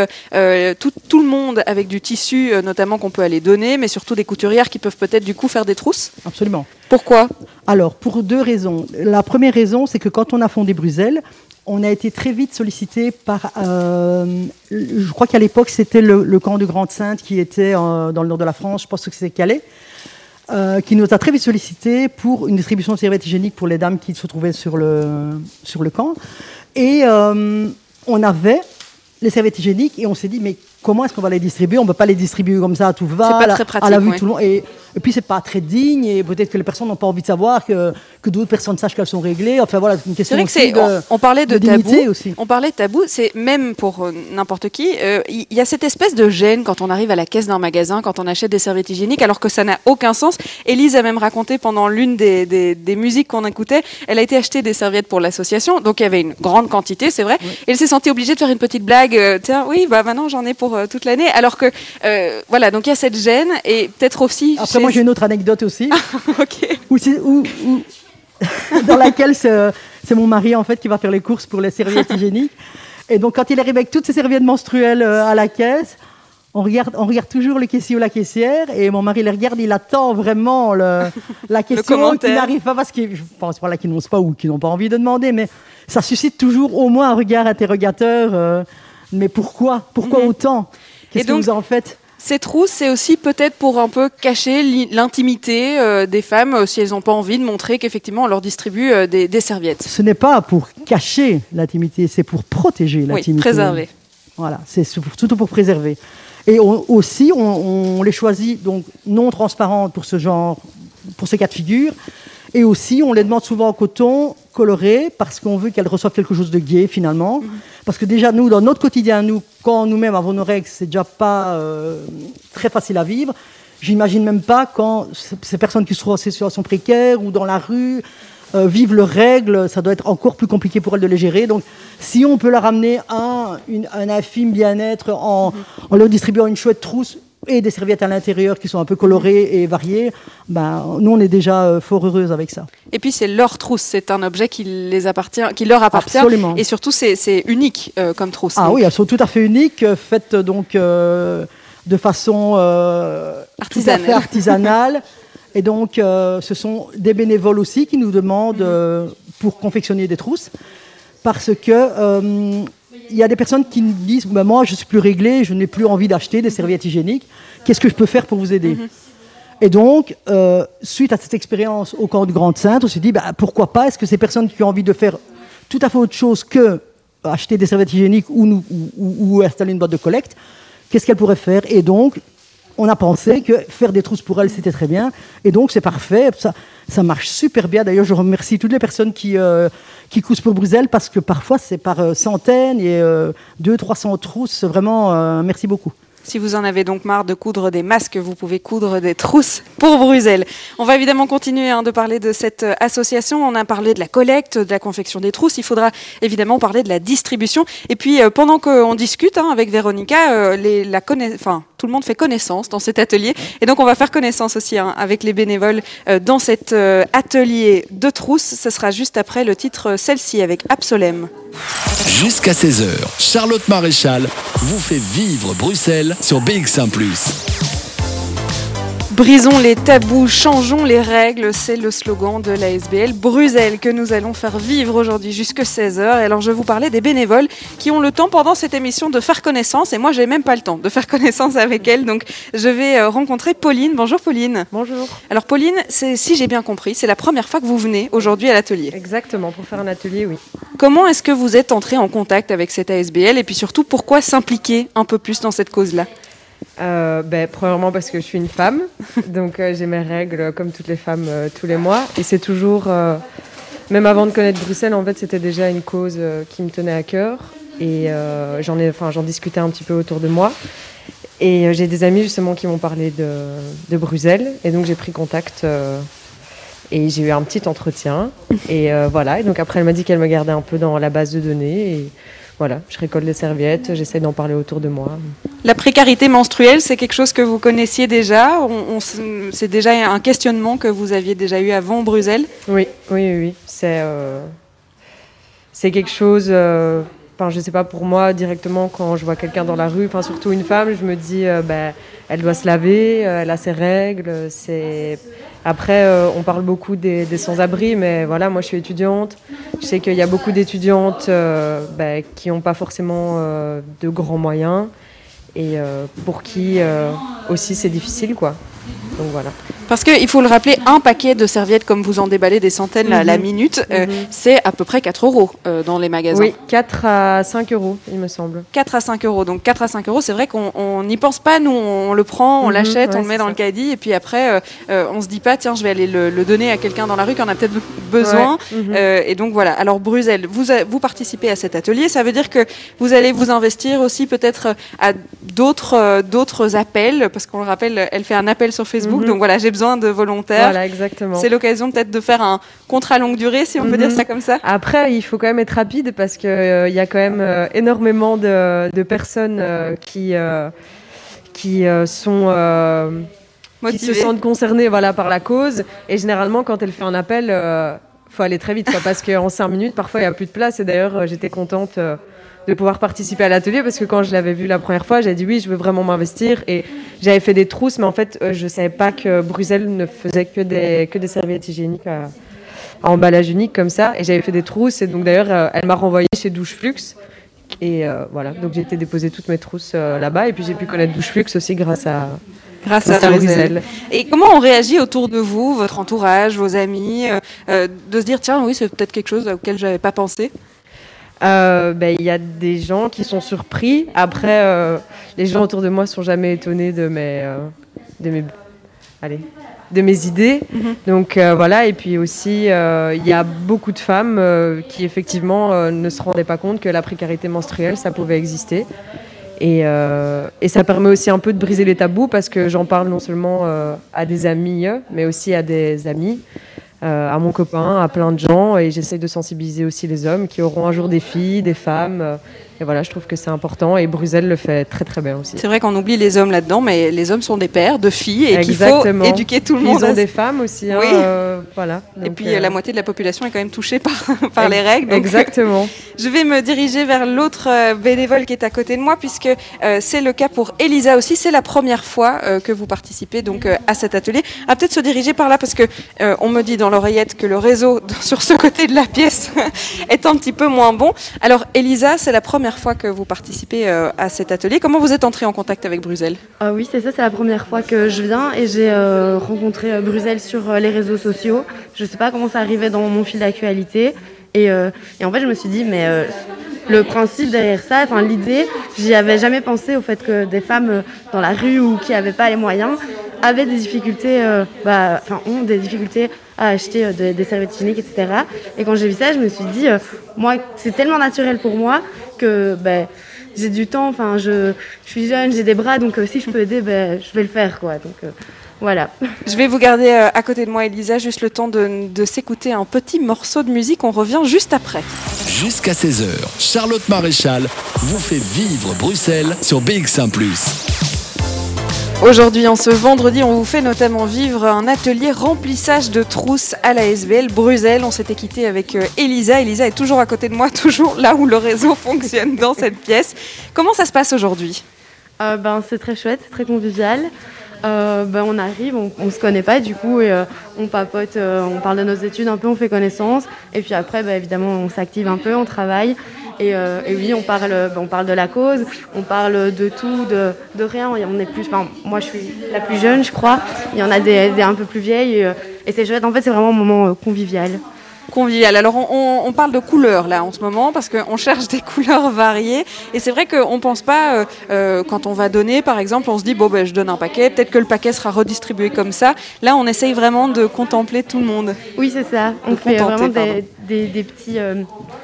Speaker 1: tout, tout le monde avec du tissu, notamment qu'on peut aller donner, mais surtout des couturières qui peuvent peut-être du coup faire des trousses.
Speaker 2: Absolument.
Speaker 1: Pourquoi?
Speaker 2: Alors, pour deux raisons. La première raison, c'est que quand on a fondé Bruxelles, on a été très vite sollicité par. euh, je crois qu'à l'époque, c'était le, camp de Grande-Sainte qui était euh, dans le nord de la France, je pense que c'est Calais, euh, qui nous a très vite sollicité pour une distribution de serviettes hygiéniques pour les dames qui se trouvaient sur le, sur le camp. Et euh, on avait les serviettes hygiéniques et on s'est dit, mais comment est-ce qu'on va les distribuer? On ne peut pas les distribuer comme ça à tout va,
Speaker 1: pas très pratique,
Speaker 2: à la vue
Speaker 1: ouais.
Speaker 2: tout le monde. Et, et puis, c'est pas très digne et peut-être que les personnes n'ont pas envie de savoir que, que d'autres personnes sachent qu'elles sont réglées. Enfin, voilà, c'est une question
Speaker 1: vrai que
Speaker 2: aussi
Speaker 1: c'est.
Speaker 2: de,
Speaker 1: On, on parlait de, tabou.
Speaker 2: aussi.
Speaker 1: On parlait de tabou. C'est même pour euh, n'importe qui. euh, Il y, a cette espèce de gêne quand on arrive à la caisse d'un magasin, quand on achète des serviettes hygiéniques, alors que ça n'a aucun sens. Élise a même raconté pendant l'une des, des, des musiques qu'on écoutait, elle a été acheter des serviettes pour l'association, donc il y avait une grande quantité, c'est vrai. Et elle s'est sentie obligée de faire une petite blague. euh, Tiens, oui, bah maintenant j'en ai pour euh, toute l'année. Alors que euh, voilà, donc il y a cette gêne et peut-être aussi.
Speaker 2: Après,
Speaker 1: chez-
Speaker 2: moi, j'ai une autre anecdote aussi,
Speaker 1: ok.
Speaker 2: où c'est- où- où- dans laquelle c'est mon mari, en fait, qui va faire les courses pour les serviettes hygiéniques. Et donc, quand il arrive avec toutes ses serviettes menstruelles euh, à la caisse, on regarde, on regarde toujours le caissier ou la caissière, et mon mari les regarde, il attend vraiment le, la question qui n'arrive pas parce que je pense voilà, qu'ils n'osent pas ou qu'ils n'ont pas envie de demander, mais ça suscite toujours au moins un regard interrogateur. euh, mais pourquoi? Pourquoi
Speaker 1: Mhm.
Speaker 2: autant? Qu'est-ce que vous en faites?
Speaker 1: Ces trousses, c'est aussi peut-être pour un peu cacher li- l'intimité euh, des femmes euh, si elles n'ont pas envie de montrer qu'effectivement on leur distribue euh, des, des serviettes.
Speaker 2: Ce n'est pas pour cacher l'intimité, c'est pour protéger
Speaker 1: Oui,
Speaker 2: l'intimité.
Speaker 1: préserver.
Speaker 2: Voilà, c'est sur- surtout pour préserver. Et on- aussi, on, on les choisit donc non transparentes pour ce genre, pour ce cas de figure. Et aussi, on les demande souvent en coton coloré parce qu'on veut qu'elles reçoivent quelque chose de gai finalement. Parce que déjà, nous, dans notre quotidien, nous, quand nous-mêmes avons nos règles, c'est déjà pas euh, très facile à vivre. J'imagine même pas quand ces personnes qui trouvent en situation précaire ou dans la rue euh, vivent leurs règles, ça doit être encore plus compliqué pour elles de les gérer. Donc, si on peut leur amener un, un infime bien-être en, en leur distribuant une chouette trousse et des serviettes à l'intérieur qui sont un peu colorées et variées, ben, nous, on est déjà euh, fort heureuses avec ça.
Speaker 1: Et puis c'est leur trousse, c'est un objet qui les appartient, qui leur appartient.
Speaker 2: Absolument.
Speaker 1: Et surtout c'est unique euh, comme trousse.
Speaker 2: Ah oui, elles sont tout à fait uniques, euh, faites donc euh, de façon euh, tout à fait
Speaker 1: Artisanale.
Speaker 2: Et donc, ce sont des bénévoles aussi qui nous demandent euh, pour confectionner des trousses, parce que il y a des personnes qui me disent bah, Moi, je suis plus réglé, je n'ai plus envie d'acheter des serviettes hygiéniques. Qu'est-ce que je peux faire pour vous aider? Et donc, euh, suite à cette expérience au camp du Grande Sainte, on s'est dit bah, Pourquoi pas? Est-ce que ces personnes qui ont envie de faire tout à fait autre chose que acheter des serviettes hygiéniques ou, nous- ou- ou- ou installer une boîte de collecte, qu'est-ce qu'elles pourraient faire? Et donc, on a pensé que faire des trousses pour elles, c'était très bien. Et donc, c'est parfait. Ça, ça marche super bien. D'ailleurs, je remercie toutes les personnes qui, euh, qui cousent pour Bruxelles parce que parfois, c'est par euh, centaines et euh, 200-300 trousses. Vraiment, euh, merci beaucoup.
Speaker 1: Si vous en avez donc marre de coudre des masques, vous pouvez coudre des trousses pour Bruxelles. On va évidemment continuer hein, de parler de cette euh, association. On a parlé de la collecte, de la confection des trousses. Il faudra évidemment parler de la distribution. Et puis, pendant qu'on discute hein, avec Véronica, la conna- enfin, tout le monde fait connaissance dans cet atelier. Et donc, on va faire connaissance aussi hein, avec les bénévoles euh, dans cet euh, atelier de trousses. Ce sera juste après le titre euh, Celle-ci avec Absolem.
Speaker 3: Jusqu'à 16h, Charlotte Maréchal vous fait vivre Bruxelles sur BX1 ⁇
Speaker 1: Brisons les tabous, changeons les règles, c'est le slogan de la SBL Bruxelles que nous allons faire vivre aujourd'hui jusque 16h. Et alors je vous parlais des bénévoles qui ont le temps pendant cette émission de faire connaissance et moi j'ai même pas le temps de faire connaissance avec elles. Donc je vais euh, rencontrer Pauline. Bonjour Pauline.
Speaker 6: Bonjour.
Speaker 1: Alors Pauline, c'est si j'ai bien compris, c'est la première fois que vous venez aujourd'hui à l'atelier.
Speaker 6: Exactement, pour faire un atelier, oui.
Speaker 1: Comment est-ce que vous êtes entré en contact avec cette ASBL et puis surtout pourquoi s'impliquer un peu plus dans cette cause-là?
Speaker 6: Euh, ben, premièrement parce que je suis une femme, donc euh, j'ai mes règles comme toutes les femmes euh, tous les mois. Et c'est toujours, euh, même avant de connaître Bruxelles, en fait, c'était déjà une cause qui me tenait à cœur. Et j'en j'en discutais un petit peu autour de moi. Et j'ai des amis justement qui m'ont parlé de, Bruxelles. Et donc j'ai pris contact. et j'ai eu un petit entretien. Et voilà. Et donc après, elle m'a dit qu'elle me gardait un peu dans la base de données. Et voilà, je récolte les serviettes, j'essaie d'en parler autour de moi.
Speaker 1: La précarité menstruelle, c'est quelque chose que vous connaissiez déjà C'est déjà un questionnement que vous aviez déjà eu avant Bruxelles
Speaker 6: Oui, oui, oui. euh, c'est quelque chose. euh, Enfin, je sais pas pour moi directement quand je vois quelqu'un dans la rue, enfin surtout une femme, je me dis, euh, ben, elle doit se laver, euh, elle a ses règles. Après, euh, on parle beaucoup des, sans-abri, mais voilà, moi je suis étudiante. Je sais qu'il y a beaucoup d'étudiantes ben, qui n'ont pas forcément de grands moyens et euh, pour qui euh, aussi c'est difficile, quoi. Donc voilà.
Speaker 1: Parce qu'il faut le rappeler, un paquet de serviettes, comme vous en déballez des centaines à la
Speaker 6: Mhm.
Speaker 1: minute, euh,
Speaker 6: Mhm.
Speaker 1: c'est à peu près 4 euros euh, dans les magasins.
Speaker 6: Oui, 4 à 5 euros, il me semble.
Speaker 1: 4 à 5 euros. Donc 4 à 5 euros, c'est vrai qu'on on n'y pense pas, nous, on le prend, on
Speaker 6: Mhm,
Speaker 1: l'achète, on le met dans
Speaker 6: ça.
Speaker 1: le caddie, et puis après, euh, euh, on se dit pas, tiens, je vais aller le, le donner à quelqu'un dans la rue qui en a peut-être besoin.
Speaker 6: Ouais,
Speaker 1: et donc voilà. Alors Bruxelles, vous, a- vous participez à cet atelier. Ça veut dire que vous allez vous investir aussi peut-être à d'autres appels, parce qu'on le rappelle, elle fait un appel sur Facebook. Donc voilà, j'ai besoin de volontaires.
Speaker 6: Voilà, exactement.
Speaker 1: C'est l'occasion peut-être de faire un contrat longue durée, si on peut
Speaker 6: Mhm.
Speaker 1: dire ça comme ça.
Speaker 6: Après, il faut quand même être rapide parce qu'il y a quand même euh, énormément de, de personnes euh, qui, euh, qui euh, sont. euh, qui se sentent concernées voilà, par la cause. Et généralement, quand elle fait un appel, il faut aller très vite. quoi, parce qu'en cinq minutes, parfois, il n'y a plus de place. Et d'ailleurs, euh, j'étais contente euh, de pouvoir participer à l'atelier parce que quand je l'avais vu la première fois, j'ai dit oui, je veux vraiment m'investir. Et j'avais fait des trousses, mais en fait, euh, je ne savais pas que Bruxelles ne faisait que des, que des serviettes hygiéniques à, à emballage unique comme ça. Et j'avais fait des trousses. Et donc, d'ailleurs, euh, elle m'a renvoyée chez Douche Flux. Et euh, voilà, donc j'ai été déposer toutes mes trousses euh, là-bas. Et puis j'ai pu connaître Douche Flux aussi grâce à,
Speaker 1: Grâce à Bruxelles. Et comment on réagit autour de vous, votre entourage, vos amis, euh, euh, de se dire tiens oui c'est peut-être quelque chose auquel j'avais pas pensé?
Speaker 6: Euh, ben, Il y a des gens qui sont surpris. Après, euh, les gens autour de moi sont jamais étonnés de mes, euh, de mes, allez, de mes idées.
Speaker 1: Mhm.
Speaker 6: Donc voilà. Et puis aussi, il y a beaucoup de femmes qui effectivement ne se rendaient pas compte que la précarité menstruelle, ça pouvait exister. Et, et ça permet aussi un peu de briser les tabous parce que j'en parle non seulement à des amis, mais aussi à des amis, à mon copain, à plein de gens. Et j'essaie de sensibiliser aussi les hommes qui auront un jour des filles, des femmes. Euh, et voilà, je trouve que c'est important. Et Bruxelles le fait très très bien aussi.
Speaker 1: C'est vrai qu'on oublie les hommes là-dedans, mais les hommes sont des pères de filles et qu'il faut éduquer tout le monde.
Speaker 6: Ils ont des femmes aussi. hein,
Speaker 1: Oui.
Speaker 6: euh, voilà.
Speaker 1: Et puis
Speaker 6: euh,
Speaker 1: la moitié de la population est quand même touchée par, par les règles. donc-
Speaker 6: Exactement.
Speaker 1: Je vais me diriger vers l'autre euh, bénévole qui est à côté de moi, puisque euh, c'est le cas pour Elisa aussi. C'est la première fois euh, que vous participez donc euh, à cet atelier. À peut-être se diriger par là, parce que euh, on me dit dans l'oreillette que le réseau sur ce côté de la pièce est un petit peu moins bon. Alors Elisa, c'est la première première fois que vous participez à cet atelier. Comment vous êtes entré en contact avec Bruxelles?
Speaker 7: Oui, c'est ça, c'est la première fois que je viens et j'ai rencontré Bruxelles sur les réseaux sociaux. Je ne sais pas comment ça arrivait dans mon fil d'actualité. Et, et, en fait, je me suis dit, mais le principe derrière ça, enfin l'idée, j'y avais jamais pensé au fait que des femmes euh, dans la rue ou qui n'avaient pas les moyens avaient des difficultés, euh, bah, enfin ont des difficultés à acheter euh, des, serviettes hygiéniques, etc. Et quand j'ai vu ça, je me suis dit, moi, c'est tellement naturel pour moi que ben, j'ai du temps, enfin je, je, suis jeune, j'ai des bras, donc si je peux aider, ben, je vais le faire, quoi. Donc, voilà.
Speaker 1: Je vais vous garder à côté de moi, Elisa, juste le temps de, de s'écouter un petit morceau de musique. On revient juste après.
Speaker 3: Jusqu'à 16h, Charlotte Maréchal vous fait vivre Bruxelles sur BX1 ⁇
Speaker 1: Aujourd'hui, en ce vendredi, on vous fait notamment vivre un atelier remplissage de trousses à la SBL Bruxelles. On s'était quitté avec euh, Elisa. Elisa est toujours à côté de moi, toujours là où le réseau fonctionne dans cette pièce. Comment ça se passe aujourd'hui?
Speaker 7: Euh, ben, C'est très chouette, c'est très convivial. Euh, ben, on arrive, on, ne se connaît pas du coup, et on papote, on parle de nos études un peu, on fait connaissance, et puis après, ben, évidemment, on s'active un peu, on travaille, et, oui, on parle, ben, on parle de la cause, on parle de tout, de, rien. On est plus, moi, je suis la plus jeune, je crois. Il y en a des, des un peu plus vieilles, et, et c'est chouette. En fait, c'est vraiment un moment convivial
Speaker 1: convivial. Alors on, parle de couleurs là en ce moment parce qu'on cherche des couleurs variées et c'est vrai qu'on ne pense pas euh, euh, quand on va donner par exemple on se dit bon ben je donne un paquet peut-être que le paquet sera redistribué comme ça. Là on essaye vraiment de contempler tout le monde.
Speaker 7: Oui c'est ça. On fait vraiment des, petits euh,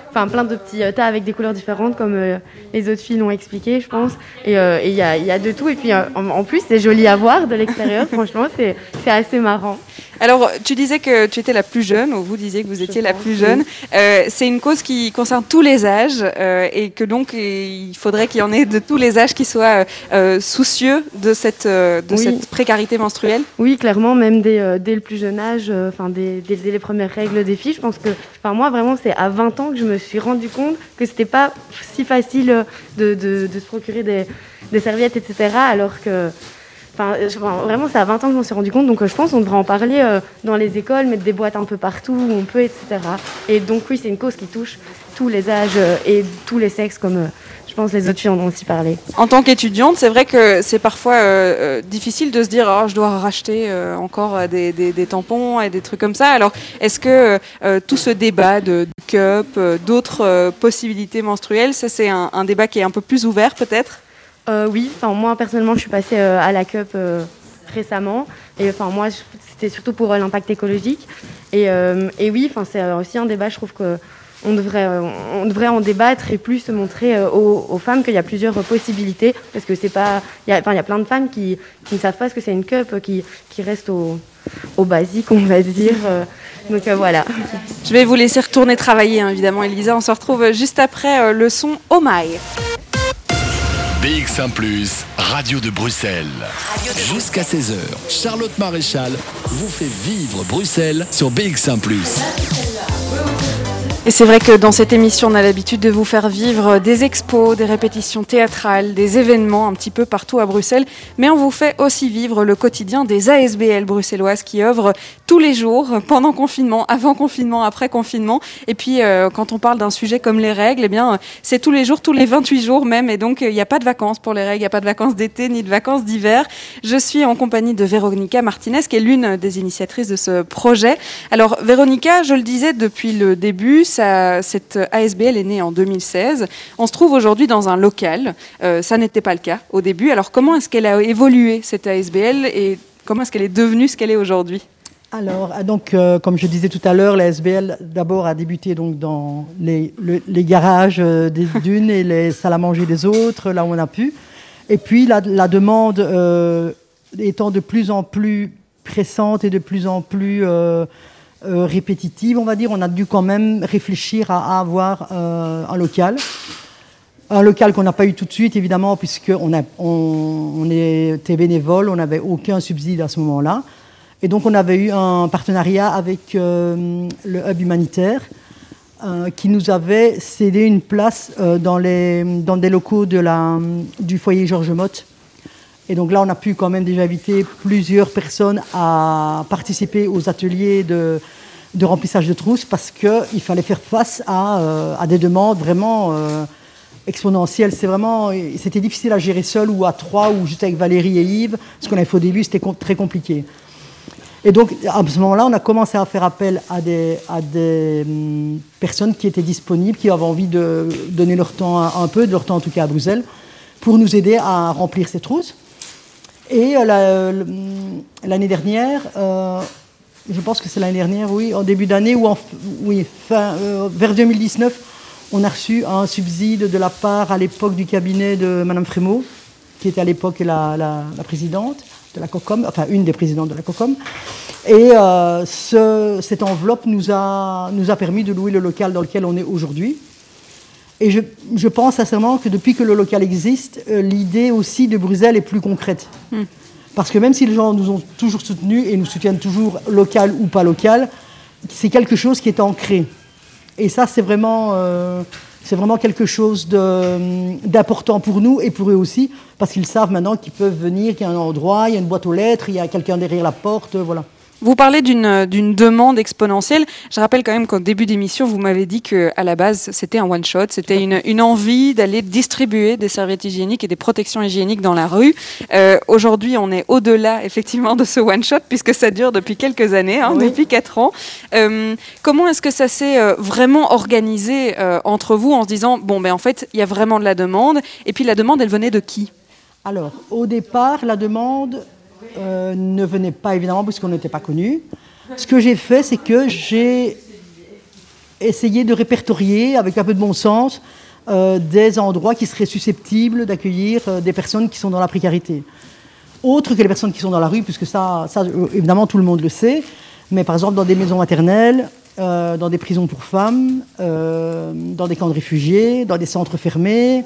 Speaker 7: enfin plein de petits tas avec des couleurs différentes comme les autres filles l'ont expliqué je pense et il y, a, de tout et puis en, en plus c'est joli à voir de l'extérieur franchement c'est assez marrant.
Speaker 1: Alors, tu disais que tu étais la plus jeune, ou vous disiez que vous étiez la plus jeune. Euh, c'est une cause qui concerne tous les âges euh, et que donc il faudrait qu'il y en ait de tous les âges qui soient euh, soucieux de, cette, de cette précarité menstruelle.
Speaker 7: Oui, clairement, même dès, le plus jeune âge, enfin dès, les premières règles des filles. Je pense que, moi vraiment, c'est à 20 ans que je me suis rendu compte que c'était pas si facile de, se procurer des, serviettes, etc. Alors que euh, enfin, vraiment, c'est à 20 ans que je m'en suis rendu compte, donc euh, je pense qu'on devrait en parler euh, dans les écoles, mettre des boîtes un peu partout où on peut, etc. Et donc oui, c'est une cause qui touche tous les âges et tous les sexes, comme je pense les autres filles en ont aussi parlé.
Speaker 1: En tant qu'étudiante, c'est vrai que c'est parfois difficile de se dire oh, je dois racheter encore des, tampons et des trucs comme ça. Alors, est-ce que tout ce débat de, cup, d'autres possibilités menstruelles, ça c'est un débat qui est un peu plus ouvert peut-être?
Speaker 7: Euh, oui, enfin moi personnellement, je suis passée euh, à la Cup euh, récemment, et enfin moi c'était surtout pour l'impact écologique. Et, oui, enfin c'est aussi un débat. Je trouve que on devrait, on devrait en débattre et plus montrer aux, femmes qu'il y a plusieurs possibilités, parce que c'est pas, il y, a, il y a plein de femmes qui, ne savent pas ce que c'est une cup, qui, qui restent au, au basique, on va dire. donc voilà.
Speaker 1: Je vais vous laisser retourner travailler, hein, évidemment, Elisa. On se retrouve juste après le son Oh My.
Speaker 3: BX1 ⁇ Radio de Bruxelles. Jusqu'à 16h, Charlotte Maréchal vous fait vivre Bruxelles sur BX1 ⁇
Speaker 1: et c'est vrai que dans cette émission, on a l'habitude de vous faire vivre des expos, des répétitions théâtrales, des événements un petit peu partout à Bruxelles, mais on vous fait aussi vivre le quotidien des ASBL bruxelloises qui œuvrent tous les jours, pendant confinement, avant confinement, après confinement. Et puis, euh, quand on parle d'un sujet comme les règles, eh bien, c'est tous les jours, tous les 28 jours même, et donc il n'y a pas de vacances pour les règles, il n'y a pas de vacances d'été ni de vacances d'hiver. Je suis en compagnie de Véronica Martinez, qui est l'une des initiatrices de ce projet. Alors, Véronica, je le disais depuis le début, cette ASBL est née en 2016. On se trouve aujourd'hui dans un local. Euh, ça n'était pas le cas au début. Alors comment est-ce qu'elle a évolué, cette ASBL, et comment est-ce qu'elle est devenue ce qu'elle est aujourd'hui?
Speaker 2: Alors, euh, donc, euh, comme je disais tout à l'heure, la SBL d'abord a débuté donc dans les, garages des dunes et les salles à manger des autres, là où on a pu. Et puis la, demande étant de plus en plus pressante et de plus en plus euh, répétitive, on va dire, on a dû quand même réfléchir à, avoir euh, un local. Un local qu'on n'a pas eu tout de suite, évidemment, puisqu'on on, était bénévole, on n'avait aucun subside à ce moment-là. Et donc, on avait eu un partenariat avec euh, le Hub humanitaire qui nous avait cédé une place dans, les, dans des locaux de la, du foyer Georges Motte. Et donc là, on a pu quand même déjà inviter plusieurs personnes à participer aux ateliers de, remplissage de trousses parce qu'il fallait faire face à, euh, des demandes vraiment euh, exponentielle. C'est vraiment, c'était difficile à gérer seul ou à trois ou juste avec Valérie et Yves. Ce qu'on avait fait au début, c'était très compliqué. Et donc, à ce moment-là, on a commencé à faire appel à des, hum, personnes qui étaient disponibles, qui avaient envie de donner leur temps, un, peu de leur temps en tout cas à Bruxelles, pour nous aider à remplir ces trousses. Et euh, l'année dernière, euh, je pense que c'est l'année dernière, oui, en début d'année, ou oui, fin, euh, vers 2019, on a reçu un subside de la part à l'époque du cabinet de Madame Frémaux, qui était à l'époque la, présidente de la COCOM, enfin une des présidentes de la COCOM. Et cette enveloppe nous a, nous a permis de louer le local dans lequel on est aujourd'hui. Et je, je, pense sincèrement que depuis que le local existe, euh, l'idée aussi de Bruxelles est plus concrète. Hmm. Parce que même si les gens nous ont toujours soutenus et nous soutiennent toujours local ou pas local, c'est quelque chose qui est ancré. Et ça, c'est vraiment, euh, c'est vraiment quelque chose d'important pour nous et pour eux aussi, parce qu'ils savent maintenant qu'ils peuvent venir, qu'il y a un endroit, il y a une boîte aux lettres, il y a quelqu'un derrière la porte, voilà.
Speaker 1: Vous parlez d'une demande exponentielle. Je rappelle quand même qu'au début d'émission, vous m'avez dit qu'à la base, c'était un one-shot. C'était une, une, envie d'aller distribuer des serviettes hygiéniques et des protections hygiéniques dans la rue. Euh, Aujourd'hui, on est au-delà, effectivement, de ce one-shot, puisque ça dure depuis quelques années, hein, depuis quatre ans. Euh, comment est-ce que ça s'est euh, vraiment organisé euh, entre vous en se disant, bon, ben en fait, il y a vraiment de la demande. Et puis la demande, elle venait de qui?
Speaker 2: Alors, au départ, la demande, euh, ne venait pas évidemment parce qu'on n'était pas connu. Ce que j'ai fait, c'est que j'ai essayé de répertorier avec un peu de bon sens euh, des endroits qui seraient susceptibles d'accueillir euh, des personnes qui sont dans la précarité. Autres que les personnes qui sont dans la rue, puisque ça évidemment, tout le monde le sait, mais par exemple dans des maisons maternelles, dans des prisons pour femmes, dans des camps de réfugiés, dans des centres fermés,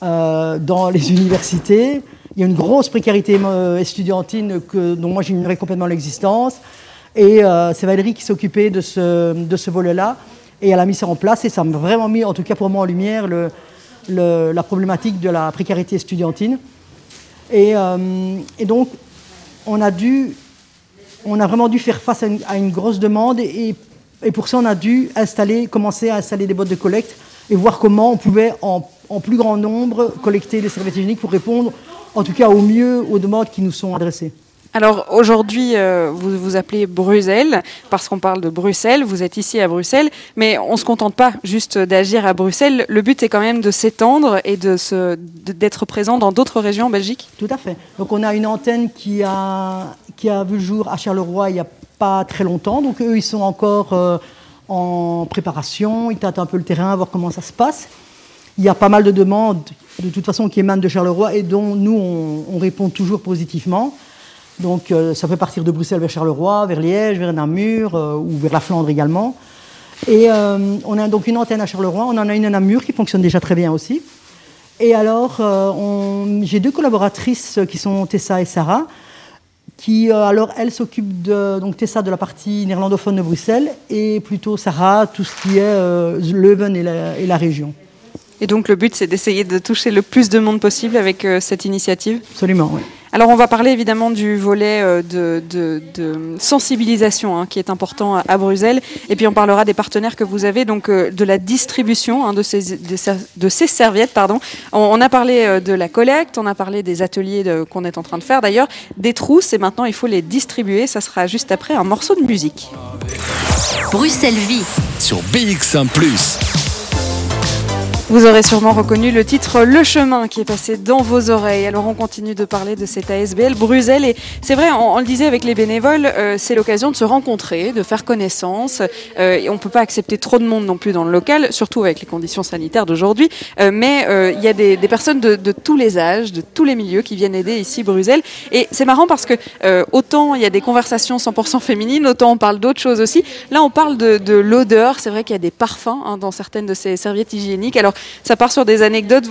Speaker 2: dans les universités. Il y a une grosse précarité euh, estudiantine que, dont moi j'ignorais complètement l'existence. Et euh, c'est Valérie qui s'occupait de ce, de ce volet-là. Et elle a mis ça en place et ça m'a vraiment mis, en tout cas pour moi, en lumière la problématique de la précarité estudiantine. Et, euh, et, donc, on a, dû, on a vraiment dû faire face à une, grosse demande et, et, pour ça, on a dû installer, commencer à installer des boîtes de collecte et voir comment on pouvait, en, en plus grand nombre, collecter des serviettes hygiéniques pour répondre en tout cas au mieux aux demandes qui nous sont adressées.
Speaker 1: Alors aujourd'hui, euh, vous vous appelez Bruxelles parce qu'on parle de Bruxelles, vous êtes ici à Bruxelles, mais on ne se contente pas juste d'agir à Bruxelles. Le but est quand même de s'étendre et d'être présent dans d'autres régions en Belgique
Speaker 2: Tout à fait. Donc on a une antenne qui a, qui a vu le jour à Charleroi il n'y a pas très longtemps. Donc eux, ils sont encore euh, en préparation, ils tâtent un peu le terrain, voir comment ça se passe. Il y a pas mal de demandes de toute façon qui émanent de Charleroi et dont nous, on, répond toujours positivement. Donc euh, ça peut partir de Bruxelles vers Charleroi, vers Liège, vers Namur euh, ou vers la Flandre également. Et euh, on a donc une antenne à Charleroi, on en a une à Namur qui fonctionne déjà très bien aussi. Et alors, j'ai deux collaboratrices qui sont Tessa et Sarah, qui alors elles s'occupent de donc Tessa de la partie néerlandophone de Bruxelles et plutôt Sarah tout ce qui est Leuven et la région.
Speaker 1: Et donc le but, c'est d'essayer de toucher le plus de monde possible avec euh, cette initiative
Speaker 2: Absolument, oui.
Speaker 1: Alors on va parler évidemment du volet euh, de, sensibilisation hein, qui est important à, Bruxelles. Et puis on parlera des partenaires que vous avez, donc euh, de la distribution hein, de, ces, de, ces serviettes. Pardon. On, a parlé de la collecte, on a parlé des ateliers qu'on est en train de faire d'ailleurs, des trousses et maintenant il faut les distribuer. Ça sera juste après un morceau de musique.
Speaker 5: Bruxelles Vie
Speaker 3: sur BX1 ⁇
Speaker 1: vous aurez sûrement reconnu le titre Le chemin qui est passé dans vos oreilles. Alors on continue de parler de cette ASBL Bruxelles et c'est vrai, on, le disait avec les bénévoles, euh, c'est l'occasion de se rencontrer, de faire connaissance. Euh, on peut pas accepter trop de monde non plus dans le local, surtout avec les conditions sanitaires d'aujourd'hui. Euh, mais il y a des, personnes de, tous les âges, de tous les milieux qui viennent aider ici Bruxelles. Et c'est marrant parce que autant il y a des conversations 100% féminines, autant on parle d'autres choses aussi. Là on parle de, l'odeur. C'est vrai qu'il y a des parfums hein, dans certaines de ces serviettes hygiéniques. Alors ça part sur des anecdotes.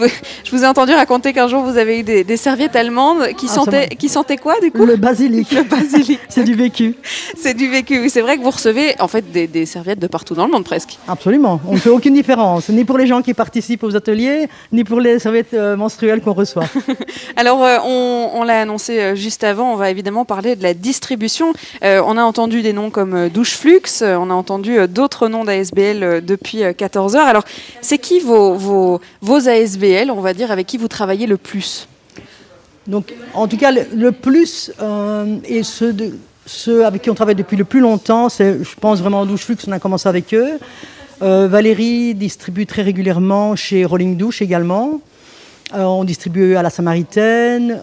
Speaker 1: Je vous ai entendu raconter qu'un jour vous avez eu des, serviettes allemandes qui, ah, sentaient, qui sentaient quoi du coup?
Speaker 2: Le basilic.
Speaker 1: Le basilic.
Speaker 2: C'est du vécu.
Speaker 1: c'est du vécu. C'est vrai que vous recevez en fait des, des, serviettes de partout dans le monde presque.
Speaker 2: Absolument. On ne fait aucune différence, ni pour les gens qui participent aux ateliers, ni pour les serviettes euh, menstruelles qu'on reçoit.
Speaker 1: Alors, euh, on, on l'a annoncé euh, juste avant, on va évidemment parler de la distribution. Euh, on a entendu des noms comme Douche Flux, on a entendu d'autres noms d'ASBL depuis euh, 14 heures. Alors, c'est qui vos, vos, vos ASBL, on va dire, avec qui vous travaillez le plus
Speaker 2: Donc, en tout cas, le, le plus, euh, et ceux, de, ceux avec qui on travaille depuis le plus longtemps, c'est, je pense vraiment Douche Flux, on a commencé avec eux. Euh, Valérie distribue très régulièrement chez Rolling Douche également. Euh, on distribue à la Samaritaine,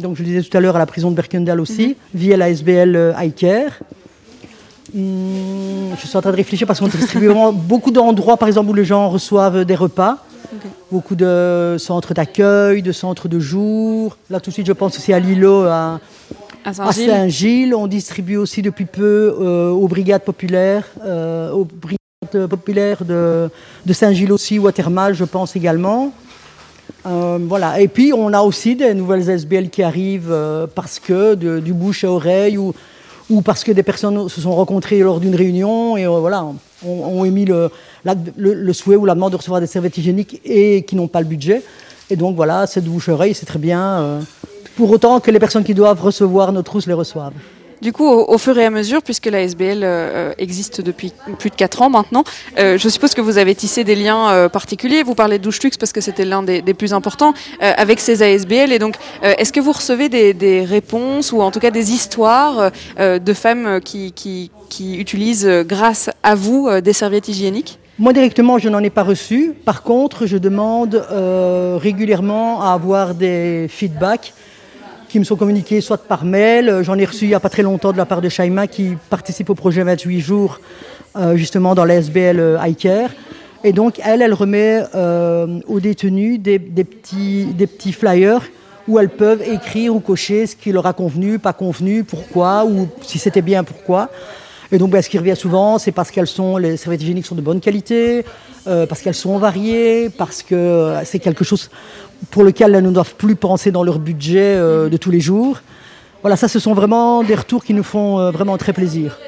Speaker 2: donc je le disais tout à l'heure à la prison de Berkendal aussi, via la SBL iCare. Hum, je suis en train de réfléchir parce qu'on distribue vraiment beaucoup d'endroits, par exemple, où les gens reçoivent des repas. Beaucoup de centres d'accueil, de centres de jour. Là, tout de suite, je pense aussi à Lilo, à,
Speaker 1: Saint-Gilles.
Speaker 2: On distribue aussi depuis peu euh, aux brigades populaires, euh, aux brigades populaires de, de Saint-Gilles aussi, ou à Thermal, je pense également. Euh, voilà. Et puis, on a aussi des nouvelles SBL qui arrivent parce que de- du bouche à oreille ou, ou parce que des personnes se sont rencontrées lors d'une réunion et euh, voilà, ont, émis le, souhait ou la demande de recevoir des serviettes hygiéniques et qui n'ont pas le budget. Et donc voilà, cette bouche à oreille, c'est très bien. euh, pour autant que les personnes qui doivent recevoir nos trousses les reçoivent.
Speaker 1: Du coup, au, fur et à mesure, puisque la SBL euh, existe depuis plus de 4 ans maintenant, euh, je suppose que vous avez tissé des liens euh, particuliers. Vous parlez Luxe parce que c'était l'un des, des plus importants euh, avec ces ASBL. Et donc, euh, est-ce que vous recevez des, des réponses ou en tout cas des histoires euh, de femmes euh, qui, qui, qui utilisent, euh, grâce à vous, euh, des serviettes hygiéniques?
Speaker 2: Moi directement, je n'en ai pas reçu. Par contre, je demande euh, régulièrement à avoir des feedbacks qui me sont communiqués soit par mail. euh, J'en ai reçu il n'y a pas très longtemps de la part de Shaima qui participe au projet 28 jours euh, justement dans la SBL euh, iCare. Et donc, elle, elle remet aux détenus des, petits, des petits flyers où elles peuvent écrire ou cocher ce qui leur a convenu, pas convenu, pourquoi, ou si c'était bien, pourquoi. Et donc, ben, ce qui revient souvent, c'est parce qu'elles sont, les serviettes hygiéniques sont de bonne qualité, parce qu'elles sont variées, parce que c'est quelque chose pour lequel elles ne doivent plus penser dans leur budget euh, de tous les jours. Voilà, ça, ce sont vraiment des retours qui nous font euh, vraiment très plaisir.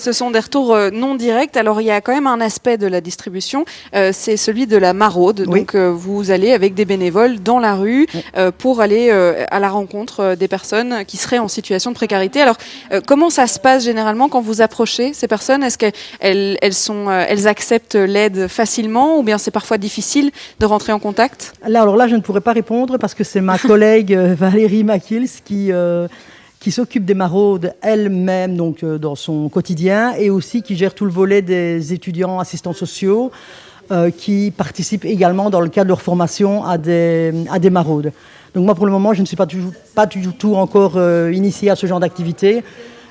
Speaker 1: Ce sont des retours euh, non directs. Alors, il y a quand même un aspect de la distribution, euh, c'est celui de la maraude.
Speaker 2: Oui.
Speaker 1: Donc, euh, vous allez avec des bénévoles dans la rue euh, pour aller à la rencontre des personnes qui seraient en situation de précarité. Alors, comment ça se passe généralement quand vous approchez ces personnes? Est-ce qu'elles elles, elles sont, elles acceptent l'aide facilement ou bien c'est parfois difficile de rentrer en contact?
Speaker 2: Là, alors là, je ne pourrais pas répondre parce que c'est ma collègue Valérie Makils qui, qui s'occupe des maraudes elle-même donc euh, dans son quotidien et aussi qui gère tout le volet des étudiants assistants sociaux euh, qui participent également dans le cadre de leur formation à des, à des maraudes. Donc moi, pour le moment, je ne suis pas, toujours, pas du tout encore euh, initiée à ce genre d'activité.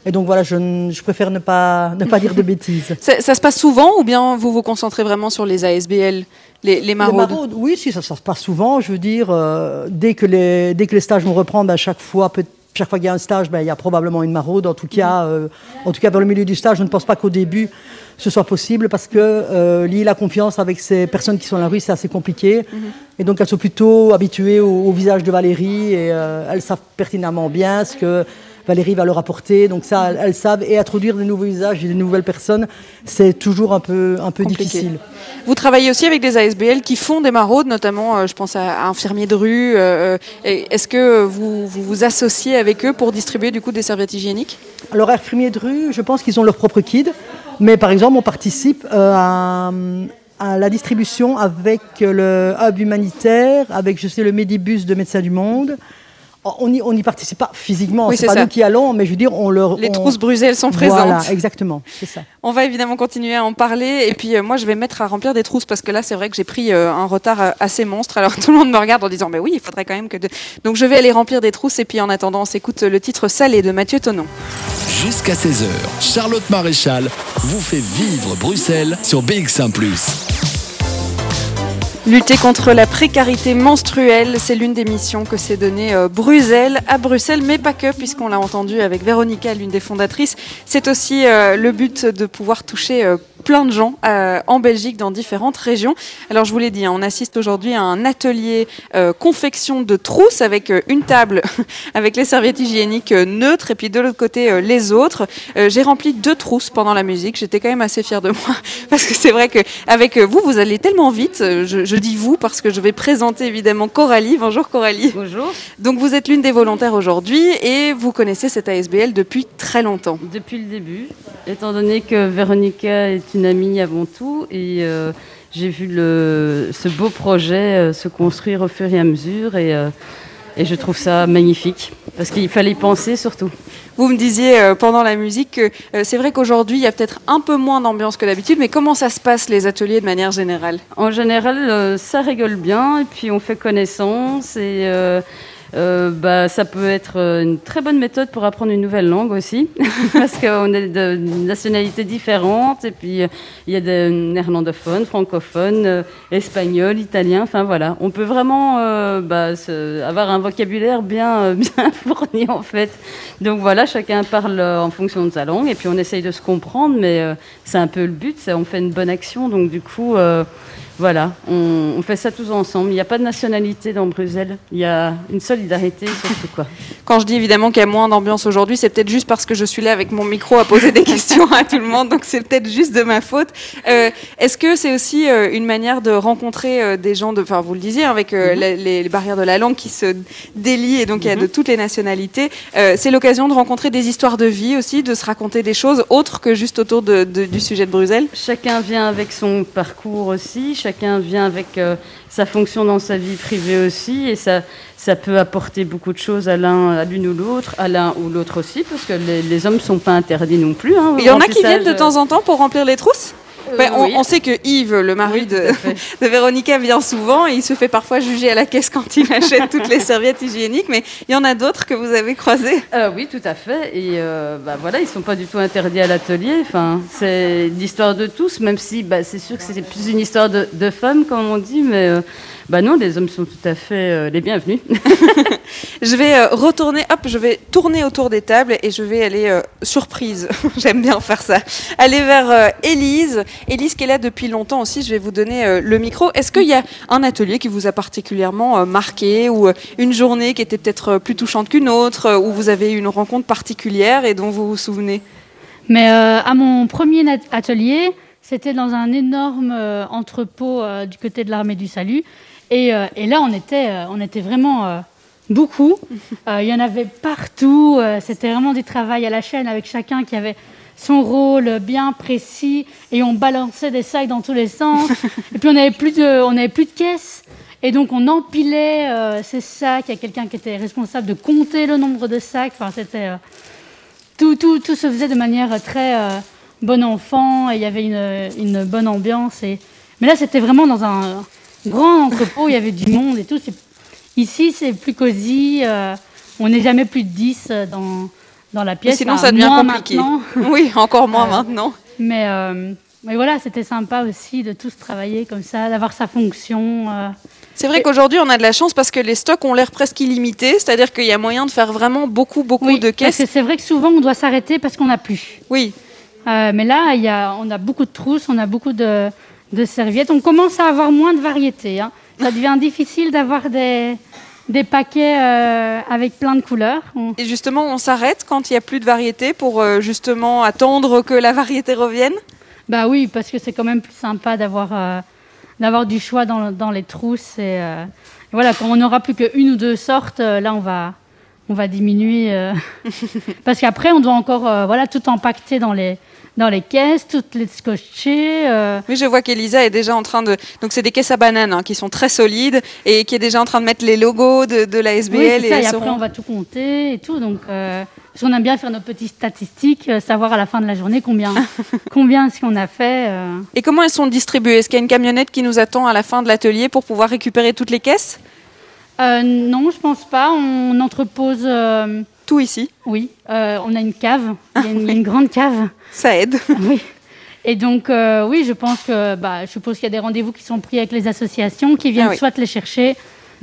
Speaker 2: Et donc voilà, je, je préfère ne pas, ne pas dire de bêtises.
Speaker 1: ça, ça se passe souvent ou bien vous vous concentrez vraiment sur les ASBL, les, les maraudes,
Speaker 2: Les maraudes, oui, si, ça, ça se passe souvent. Je veux dire, euh, dès, que les, dès que les stages vont reprendre, à chaque fois, peut- chaque fois qu'il y a un stage, ben, il y a probablement une maraude. En tout cas, euh, en tout cas, vers le milieu du stage, je ne pense pas qu'au début, ce soit possible parce que euh, lier la confiance avec ces personnes qui sont à la rue, c'est assez compliqué. Et donc, elles sont plutôt habituées au, au visage de Valérie et euh, elles savent pertinemment bien ce que Valérie va leur apporter. Donc ça, elles, savent. Et introduire de nouveaux visages et de nouvelles personnes, c'est toujours un peu, un peu
Speaker 1: Compliqué.
Speaker 2: difficile.
Speaker 1: Vous travaillez aussi avec des ASBL qui font des maraudes, notamment, euh, je pense à, infirmiers de rue. euh, et Est-ce que vous, vous vous associez avec eux pour distribuer du coup des serviettes hygiéniques?
Speaker 2: Alors, infirmiers de rue, je pense qu'ils ont leur propre kit. Mais par exemple, on participe euh, à, à la distribution avec le hub humanitaire, avec, je sais, le Medibus de Médecins du Monde. Oh, On n'y on participe pas physiquement,
Speaker 1: Oui,
Speaker 2: c'est pas
Speaker 1: ça.
Speaker 2: nous qui allons, mais je veux dire, on leur.
Speaker 1: Les
Speaker 2: on-
Speaker 1: trousses Bruxelles sont présentes.
Speaker 2: Voilà, exactement, c'est ça.
Speaker 1: On va évidemment continuer à en parler. Et puis, euh, moi, je vais mettre à remplir des trousses parce que là, c'est vrai que j'ai pris euh, un retard euh, assez monstre. Alors, tout le monde me regarde en disant, mais oui, il faudrait quand même que. de- Donc, je vais aller remplir des trousses. Et puis, en attendant, on s'écoute le titre Salé de Mathieu Tonon.
Speaker 3: Jusqu'à 16h, Charlotte Maréchal vous fait vivre Bruxelles sur BX1 ⁇
Speaker 1: Lutter contre la précarité menstruelle, c'est l'une des missions que s'est donnée euh, Bruxelles à Bruxelles, mais pas que, puisqu'on l'a entendu avec Véronica, l'une des fondatrices. C'est aussi euh, le but de pouvoir toucher euh, plein de gens euh, en Belgique dans différentes régions. Alors je vous l'ai dit, hein, on assiste aujourd'hui à un atelier euh, confection de trousses avec euh, une table avec les serviettes hygiéniques neutres et puis de l'autre côté les autres. J'ai rempli deux trousses pendant la musique. J'étais quand même assez fière de moi parce que c'est vrai que avec vous, vous allez tellement vite. Je, je, dis vous parce que je vais présenter évidemment Coralie. Bonjour Coralie.
Speaker 8: Bonjour.
Speaker 1: Donc vous êtes l'une des volontaires aujourd'hui et vous connaissez cette ASBL depuis très longtemps.
Speaker 8: Depuis le début, étant donné que Véronica est une amie avant tout et euh, j'ai vu le, ce beau projet euh, se construire au fur et à mesure et, euh, et je trouve ça magnifique parce qu'il fallait y penser surtout.
Speaker 1: Vous me disiez pendant la musique que c'est vrai qu'aujourd'hui il y a peut-être un peu moins d'ambiance que d'habitude, mais comment ça se passe les ateliers de manière générale?
Speaker 8: En général, ça rigole bien et puis on fait connaissance et euh, bah, ça peut être euh, une très bonne méthode pour apprendre une nouvelle langue aussi, parce qu'on est de nationalités différentes, et puis euh, il y a des néerlandophones, francophones, espagnols, italiens, enfin voilà. On peut vraiment bah, avoir un vocabulaire bien, bien fourni en fait. Donc voilà, chacun parle en fonction de sa langue, et puis on essaye de se comprendre, mais c'est un peu le but, on fait une bonne action, donc du coup voilà, on, fait ça tous ensemble. Il n'y a pas de nationalité dans Bruxelles. Il y a une solidarité, surtout quoi.
Speaker 1: Quand je dis évidemment qu'il y a moins d'ambiance aujourd'hui, c'est peut-être juste parce que je suis là avec mon micro à poser des questions à tout le monde, donc c'est peut-être juste de ma faute. Euh, est-ce que c'est aussi euh, une manière de rencontrer euh, des gens de, enfin vous le disiez, hein, avec mhm. les, barrières de la langue qui se délient et donc il y a de mhm. toutes les nationalités. c'est l'occasion de rencontrer des histoires de vie aussi, de se raconter des choses autres que juste autour du sujet de Bruxelles.
Speaker 8: Chacun vient avec son parcours aussi chacun vient avec euh, sa fonction dans sa vie privée aussi, et ça, ça peut apporter beaucoup de choses à l'un, à l'une ou l'autre, à l'un ou l'autre aussi, parce que les, hommes ne sont pas interdits non plus.
Speaker 1: Hein, Il y en a qui viennent de temps en temps pour remplir les trousses? Ben, on, sait que Yves, le mari de, de, Véronica, vient souvent et il se fait parfois juger à la caisse quand il achète toutes les serviettes hygiéniques, mais il y en a d'autres que vous avez croisées
Speaker 8: euh, Oui, tout à fait. Et euh, bah, voilà, ils ne sont pas du tout interdits à l'atelier. Enfin, c'est l'histoire de tous, même si bah, c'est sûr que c'est plus une histoire de, de, femmes, comme on dit, mais euh, bah non, les hommes sont tout à fait les bienvenus.
Speaker 1: je vais retourner, hop, je vais tourner autour des tables et je vais aller surprise. J'aime bien faire ça. Aller vers Élise. Élise qui est là depuis longtemps aussi, je vais vous donner euh, le micro. Est-ce qu'il y a un atelier qui vous a particulièrement euh, marqué ou euh, une journée qui était peut-être plus touchante qu'une autre, où vous avez eu une rencontre particulière et dont vous vous souvenez?
Speaker 4: Mais à mon premier atelier, c'était dans un énorme entrepôt du côté de l'armée du salut. Et, et, là, on était, on était vraiment beaucoup. Il y en avait partout. c'était vraiment du travail à la chaîne avec chacun qui avait son rôle bien précis et on balançait des sacs dans tous les sens. et puis on n'avait plus de, on avait plus de caisse. Et donc on empilait euh, ces sacs. Il y a quelqu'un qui était responsable de compter le nombre de sacs. Enfin, c'était euh, tout, tout, tout, se faisait de manière très euh, bon enfant. Et il y avait une, une bonne ambiance. Et... Mais là, c'était vraiment dans un grand entrepôt. Il y avait du monde et tout. Ici, c'est plus cosy. on n'est jamais plus de 10 dans dans la pièce.
Speaker 1: sinon, ça devient compliqué. oui, encore moins euh, maintenant.
Speaker 4: Mais, euh, mais voilà, c'était sympa aussi de tous travailler comme ça, d'avoir sa fonction. Euh.
Speaker 1: C'est vrai qu'aujourd'hui, on a de la chance parce que les stocks ont l'air presque illimités, c'est-à-dire qu'il y a moyen de faire vraiment beaucoup, beaucoup de caisses.
Speaker 4: C'est vrai que souvent, on doit s'arrêter parce qu'on n'a plus.
Speaker 1: Oui.
Speaker 4: mais là, il y a, on a beaucoup de trousses, on a beaucoup de, de serviettes. On commence à avoir moins de variétés. Hein. Ça devient difficile d'avoir des, des paquets euh, avec plein de couleurs.
Speaker 1: Et justement, on s'arrête quand il n'y a plus de variété pour euh, justement attendre que la variété revienne?
Speaker 4: Bah oui, parce que c'est quand même plus sympa d'avoir euh, d'avoir du choix dans, dans les trousses. Et, voilà, quand on n'aura plus qu'une ou deux sortes, là on va on va diminuer parce qu'après on doit encore voilà tout empaqueter dans les dans les caisses, toutes les scotchées.
Speaker 1: Euh. Oui, je vois qu'Elisa est déjà en train de. Donc, c'est des caisses à bananes hein, qui sont très solides et qui est déjà en train de mettre les logos de, de la SBL.
Speaker 4: Oui, et, ça, et après, on va tout compter et tout. Donc, euh, parce qu'on aime bien faire nos petites statistiques, euh, savoir à la fin de la journée combien, combien est-ce qu'on a fait.
Speaker 1: Et comment elles sont distribuées? Est-ce qu'il y a une camionnette qui nous attend à la fin de l'atelier pour pouvoir récupérer toutes les caisses?
Speaker 4: Non, je pense pas. On entrepose
Speaker 1: tout ici
Speaker 4: Oui, euh, on a une cave, il y a une, grande cave.
Speaker 1: Ça aide.
Speaker 4: oui. Et donc, euh, oui, je pense que, bah, je suppose qu'il y a des rendez-vous qui sont pris avec les associations qui viennent ah soit les chercher,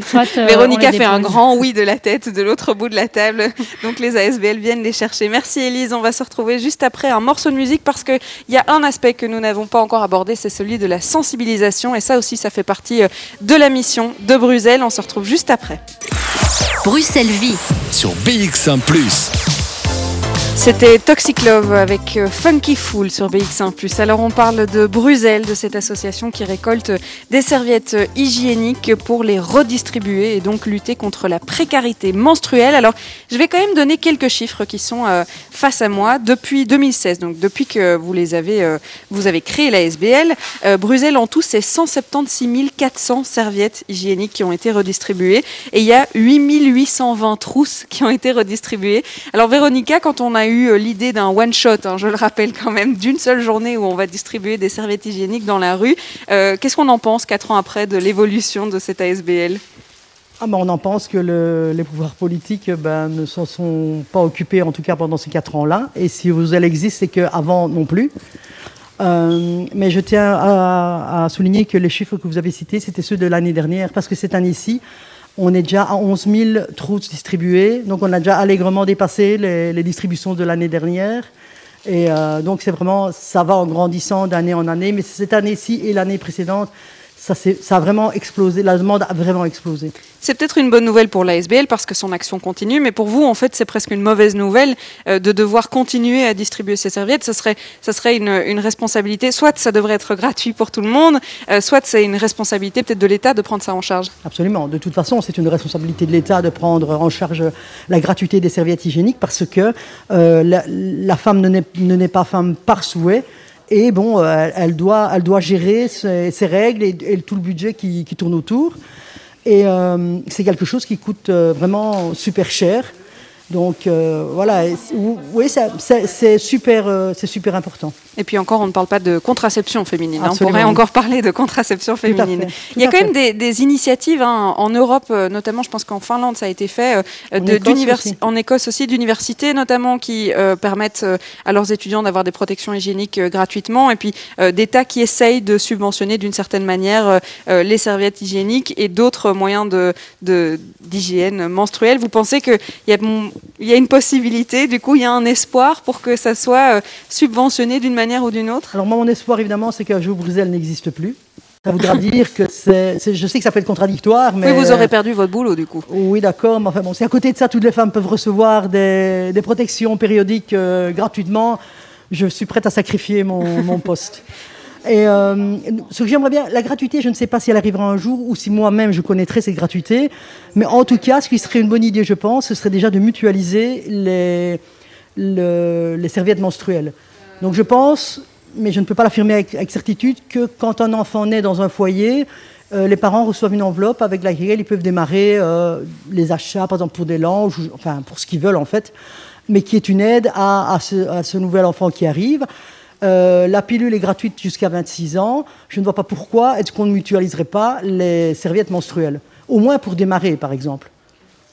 Speaker 4: soit. euh,
Speaker 1: fait un grand oui de la tête de l'autre bout de la table. Donc les ASBL viennent les chercher. Merci Elise. On va se retrouver juste après un morceau de musique parce qu'il y a un aspect que nous n'avons pas encore abordé, c'est celui de la sensibilisation. Et ça aussi, ça fait partie euh, de la mission de Bruxelles. On se retrouve juste après.
Speaker 5: Bruxelles Vie.
Speaker 3: Sur BX1 ⁇
Speaker 1: C'était Toxic Love avec euh, Funky Fool sur BX1+. Alors on parle de Bruxelles, de cette association qui récolte des serviettes hygiéniques pour les redistribuer et donc lutter contre la précarité menstruelle. Alors je vais quand même donner quelques chiffres qui sont euh, face à moi. Depuis 2016, donc depuis que vous les avez, euh, vous avez créé la SBL, Bruxelles en tout c'est 176 400 serviettes hygiéniques qui ont été redistribuées et il y a 8820 trousses qui ont été redistribuées. Alors Véronica, quand on a eu euh, l'idée d'un one shot, hein, je le rappelle quand même, d'une seule journée où on va distribuer des serviettes hygiéniques dans la rue, euh, qu'est-ce qu'on en pense quatre ans après de l'évolution de cette ASBL
Speaker 2: Ah ben, on en pense que le- les pouvoirs politiques ben, ne s'en sont pas occupés, en tout cas pendant ces quatre ans-là. Et si vous elle existe, c'est qu'avant non plus. Euh, mais je tiens à souligner que les chiffres que vous avez cités, c'était ceux de l'année dernière, parce que cette année-ci, on est déjà à 11 000 trousses distribuées. Donc on a déjà allègrement dépassé les, les distributions de l'année dernière. Et euh, donc c'est vraiment, ça va en grandissant d'année en année. Mais cette année-ci et l'année précédente, ça, ça a vraiment explosé. La demande a vraiment explosé.
Speaker 1: C'est peut-être une bonne nouvelle pour l'ASBL parce que son action continue, mais pour vous, en fait, c'est presque une mauvaise nouvelle euh, de devoir continuer à distribuer ces serviettes. Ce serait, ça serait une, une responsabilité. Soit ça devrait être gratuit pour tout le monde, euh, soit c'est une responsabilité peut-être de l'État de prendre ça en charge.
Speaker 2: Absolument. De toute façon, c'est une responsabilité de l'État de prendre en charge la gratuité des serviettes hygiéniques parce que euh, la, la femme ne naît pas femme par souhait. Et bon, euh, elle, doit, elle doit gérer ses, règles et, tout le budget qui, qui tourne autour. Et euh, c'est quelque chose qui coûte euh, vraiment super cher. Donc euh, voilà, oui, c'est super, euh, c'est super important.
Speaker 1: Et puis encore, on ne parle pas de contraception féminine. hein. On pourrait encore parler de contraception féminine. Il y a quand
Speaker 2: fait.
Speaker 1: même des, des initiatives hein, en Europe, euh, notamment, je pense qu'en Finlande, ça a été fait, euh,
Speaker 2: En
Speaker 1: de-
Speaker 2: Écosse aussi.
Speaker 1: en Écosse aussi, d'universités notamment, qui permettent à leurs étudiants d'avoir des protections hygiéniques gratuitement, et puis d'États qui essayent de subventionner d'une certaine manière les serviettes hygiéniques et d'autres moyens de- de- d'hygiène menstruelle. Vous pensez qu'il y, a il y a une possibilité, du coup, il y a un espoir pour que ça soit euh, subventionné d'une manière ou d'une autre?
Speaker 2: Alors moi, mon espoir, évidemment, c'est qu'un jour Bruxelles n'existe plus. Ça voudra dire que c'est... c'est- Je sais que ça peut être contradictoire, mais...
Speaker 1: Oui, vous aurez perdu votre boulot, du coup.
Speaker 2: Oui, d'accord, mais enfin bon, si à côté de ça, toutes les femmes peuvent recevoir des, des protections périodiques euh, gratuitement, je suis prête à sacrifier mon, mon poste. Et euh, ce que j'aimerais bien, la gratuité, je ne sais pas si elle arrivera un jour ou si moi-même je connaîtrais cette gratuité, mais en tout cas, ce qui serait une bonne idée, je pense, ce serait déjà de mutualiser les, le- les serviettes menstruelles. Donc je pense, mais je ne peux pas l'affirmer avec, certitude, que quand un enfant naît dans un foyer, euh, les parents reçoivent une enveloppe avec laquelle ils peuvent démarrer euh, les achats, par exemple pour des langes, enfin pour ce qu'ils veulent en fait, mais qui est une aide à ce nouvel enfant qui arrive. Euh, la pilule est gratuite jusqu'à 26 ans. Je ne vois pas pourquoi est-ce qu'on ne mutualiserait pas les serviettes menstruelles. Au moins pour démarrer, par exemple.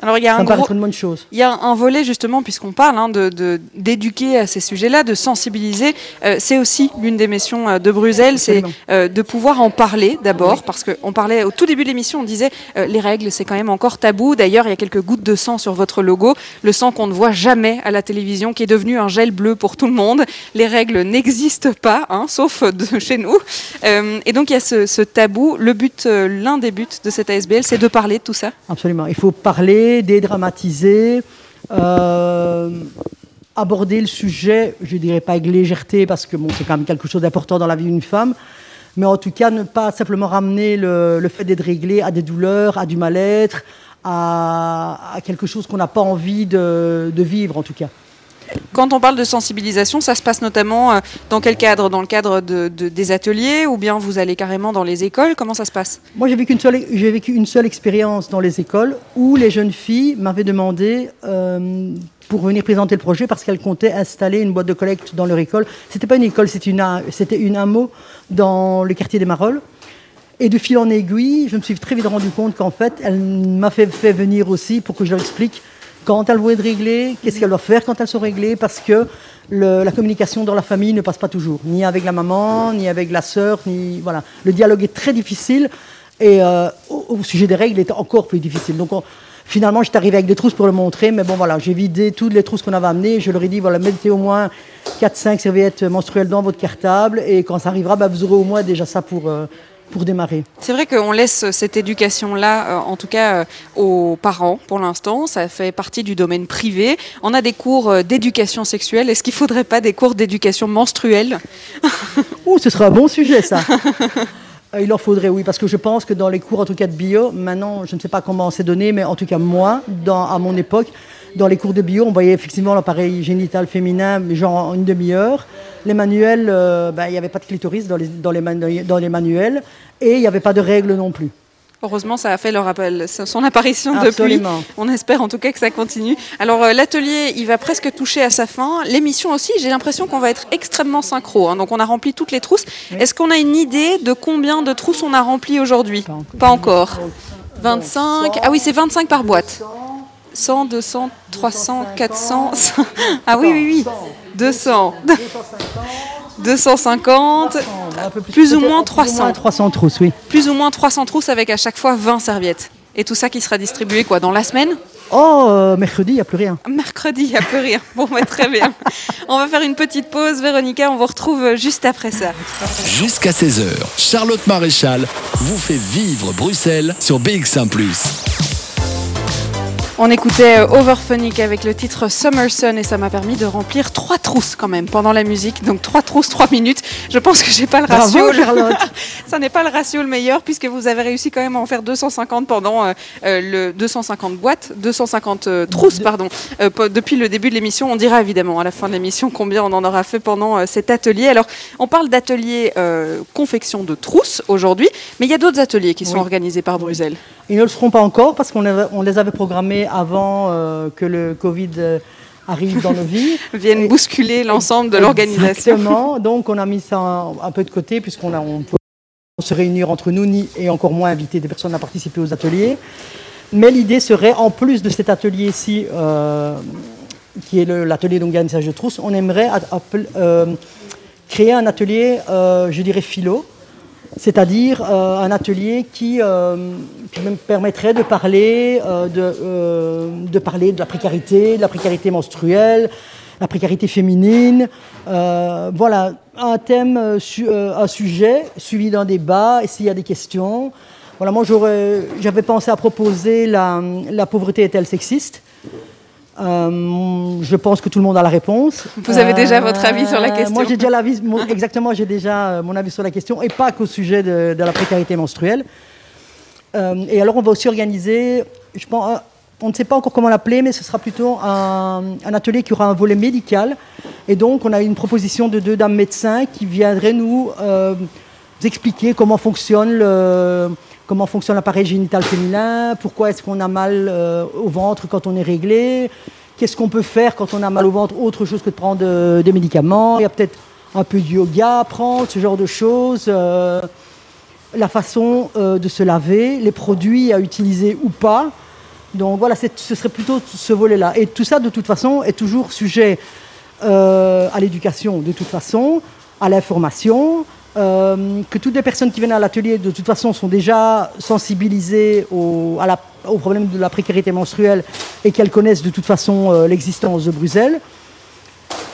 Speaker 1: Alors, il y a
Speaker 2: Ça
Speaker 1: un gros-
Speaker 2: chose.
Speaker 1: Il y a un volet justement, puisqu'on parle hein, de- d'éduquer à ces sujets-là, de sensibiliser. Euh, c'est aussi l'une des missions euh, de Bruxelles, c'est euh, de pouvoir en parler d'abord, parce qu'on parlait au tout début de l'émission, on disait euh, les règles, c'est quand même encore tabou. D'ailleurs, il y a quelques gouttes de sang sur votre logo, le sang qu'on ne voit jamais à la télévision, qui est devenu un gel bleu pour tout le monde. Les règles n'existent pas, hein, sauf de chez nous. Et donc il y a ce, ce tabou. Le but, l'un des buts de cette ASBL, c'est de parler de tout ça.
Speaker 2: Absolument. Il faut parler, dédramatiser, euh, aborder le sujet, je ne dirais pas avec légèreté, parce que bon, c'est quand même quelque chose d'important dans la vie d'une femme, mais en tout cas, ne pas simplement ramener le, fait d'être réglé à des douleurs, à du mal-être, à, quelque chose qu'on n'a pas envie de vivre, en tout cas.
Speaker 1: Quand on parle de sensibilisation, ça se passe notamment euh, dans quel cadre? Dans le cadre de, de- des ateliers ou bien vous allez carrément dans les écoles? Comment ça se passe?
Speaker 2: Moi, j'ai vécu une seule, expérience dans les écoles où les jeunes filles m'avaient demandé euh, pour venir présenter le projet parce qu'elles comptaient installer une boîte de collecte dans leur école. C'était pas une école, c'était une, hameau dans le quartier des Marolles. Et de fil en aiguille, je me suis très vite rendu compte qu'en fait, elle m'a fait venir aussi pour que je leur explique quand elles vont être réglées, qu'est-ce qu'elles doivent faire quand elles sont réglées, parce que la communication dans la famille ne passe pas toujours, ni avec la maman, ni avec la sœur, ni voilà. Le dialogue est très difficile Et euh, au, sujet des règles, il était encore plus difficile. Donc, on- finalement, j'étais arrivé avec des trousses pour le montrer. Mais bon, voilà, j'ai vidé toutes les trousses qu'on avait amenées. Je leur ai dit, voilà, mettez au moins 4-5 serviettes menstruelles dans votre cartable. Et quand ça arrivera, bah, vous aurez au moins déjà ça pour, euh, pour démarrer.
Speaker 1: C'est vrai qu'on laisse cette éducation-là, euh, en tout cas euh, aux parents pour l'instant. Ça fait partie du domaine privé. On a des cours euh, d'éducation sexuelle. Est-ce qu'il ne faudrait pas des cours d'éducation menstruelle
Speaker 2: Ouh, ce serait un bon sujet, ça. Il en faudrait, oui, parce que je pense que dans les cours, en tout cas de bio, maintenant, je ne sais pas comment c'est donné, mais en tout cas, moi, dans, à mon époque, dans les cours de bio, on voyait effectivement l'appareil génital féminin, genre en une demi-heure. Les manuels, euh, ben, il n'y avait pas de clitoris dans les, dans les, manu- dans les manuels, et il n'y avait pas de règles non plus.
Speaker 1: Heureusement, ça a fait leur appel, son apparition depuis.
Speaker 2: Absolument.
Speaker 1: On espère en tout cas que ça continue. Alors euh, l'atelier, il va presque toucher à sa fin. L'émission aussi, j'ai l'impression qu'on va être extrêmement synchro. hein. Donc on a rempli toutes les trousses. Est-ce qu'on a une idée de combien de trousses on a rempli aujourd'hui? Pas encore. 25. Ah oui, c'est 25 par boîte. 100, 200, 300, 400. Ah oui, oui, oui. 200. 250.
Speaker 2: Un peu
Speaker 1: Plus ou moins
Speaker 2: Plus ou
Speaker 1: 300.
Speaker 2: 300 trousses, oui.
Speaker 1: Plus ou moins 300 trousses avec à chaque fois 20 serviettes. Et tout ça qui sera distribué quoi dans la semaine
Speaker 2: Oh, euh, mercredi, il n'y a plus rien.
Speaker 1: Mercredi, il n'y a plus rien. Bon, bah, très bien. On va faire une petite pause. Véronica, on vous retrouve juste après ça.
Speaker 3: Jusqu'à 16h, Charlotte Maréchal vous fait vivre Bruxelles sur BX1 ⁇
Speaker 1: On écoutait euh, Overphonic avec le titre Summer Sun et ça m'a permis de remplir trois trousses quand même pendant la musique. Donc trois trousses, trois minutes. Je pense que j'ai pas le ratio.
Speaker 2: Bravo,
Speaker 1: ça n'est pas le ratio le meilleur puisque vous avez réussi quand même à en faire 250 pendant euh, euh, le 250 boîtes, 250 euh, trousses pardon. Euh, depuis le début de l'émission, on dira évidemment à la fin de l'émission combien on en aura fait pendant cet atelier. Alors on parle d'atelier confection de trousses aujourd'hui, mais il y a d'autres ateliers qui sont organisés par Bruxelles.
Speaker 2: Ils ne le seront pas encore parce qu'on les avait programmés avant euh, que le Covid euh, arrive dans nos vies.
Speaker 1: Viennent bousculer l'ensemble de l'organisation.
Speaker 2: Exactement. Donc, on a mis ça un, un peu de côté puisqu'on a, on peut se réunir entre nous ni, et encore moins inviter des personnes à participer aux ateliers. Mais l'idée serait, en plus de cet atelier-ci, euh, qui est l'atelier d'organisation de trousse, on aimerait appel- euh, créer un atelier, euh, je dirais, philo, c'est-à-dire euh, un atelier qui, euh, qui me permettrait de parler, euh, de, de parler de la précarité, de la précarité menstruelle, la précarité féminine. voilà, un thème, un sujet suivi d'un débat, et s'il y a des questions. Voilà, moi j'avais pensé à proposer la, la pauvreté est-elle sexiste? Euh, je pense que tout le monde a la réponse.
Speaker 1: Vous avez déjà votre avis sur la
Speaker 2: Euh,
Speaker 1: question
Speaker 2: Moi, j'ai déjà l'avis, exactement, j'ai déjà euh, mon avis sur la question, et pas qu'au sujet de, de la précarité menstruelle. Euh, et alors, on va aussi organiser, je pense, on ne sait pas encore comment l'appeler, mais ce sera plutôt un, un atelier qui aura un volet médical. Et donc, on a une proposition de deux dames médecins qui viendraient nous euh, expliquer comment fonctionne le comment fonctionne l'appareil génital féminin, pourquoi est-ce qu'on a mal euh, au ventre quand on est réglé, qu'est-ce qu'on peut faire quand on a mal au ventre, autre chose que de prendre euh, des médicaments. Il y a peut-être un peu de yoga à prendre, ce genre de choses. euh, la façon de se laver, les produits à utiliser ou pas. Donc voilà, ce serait plutôt ce volet-là. Et tout ça, de toute façon, est toujours sujet à l'éducation, de toute façon, à l'information, euh, que toutes les personnes qui viennent à l'atelier, de toute façon, sont déjà sensibilisées au, à la- au problème de la précarité menstruelle et qu'elles connaissent de toute façon euh, l'existence de Bruxelles.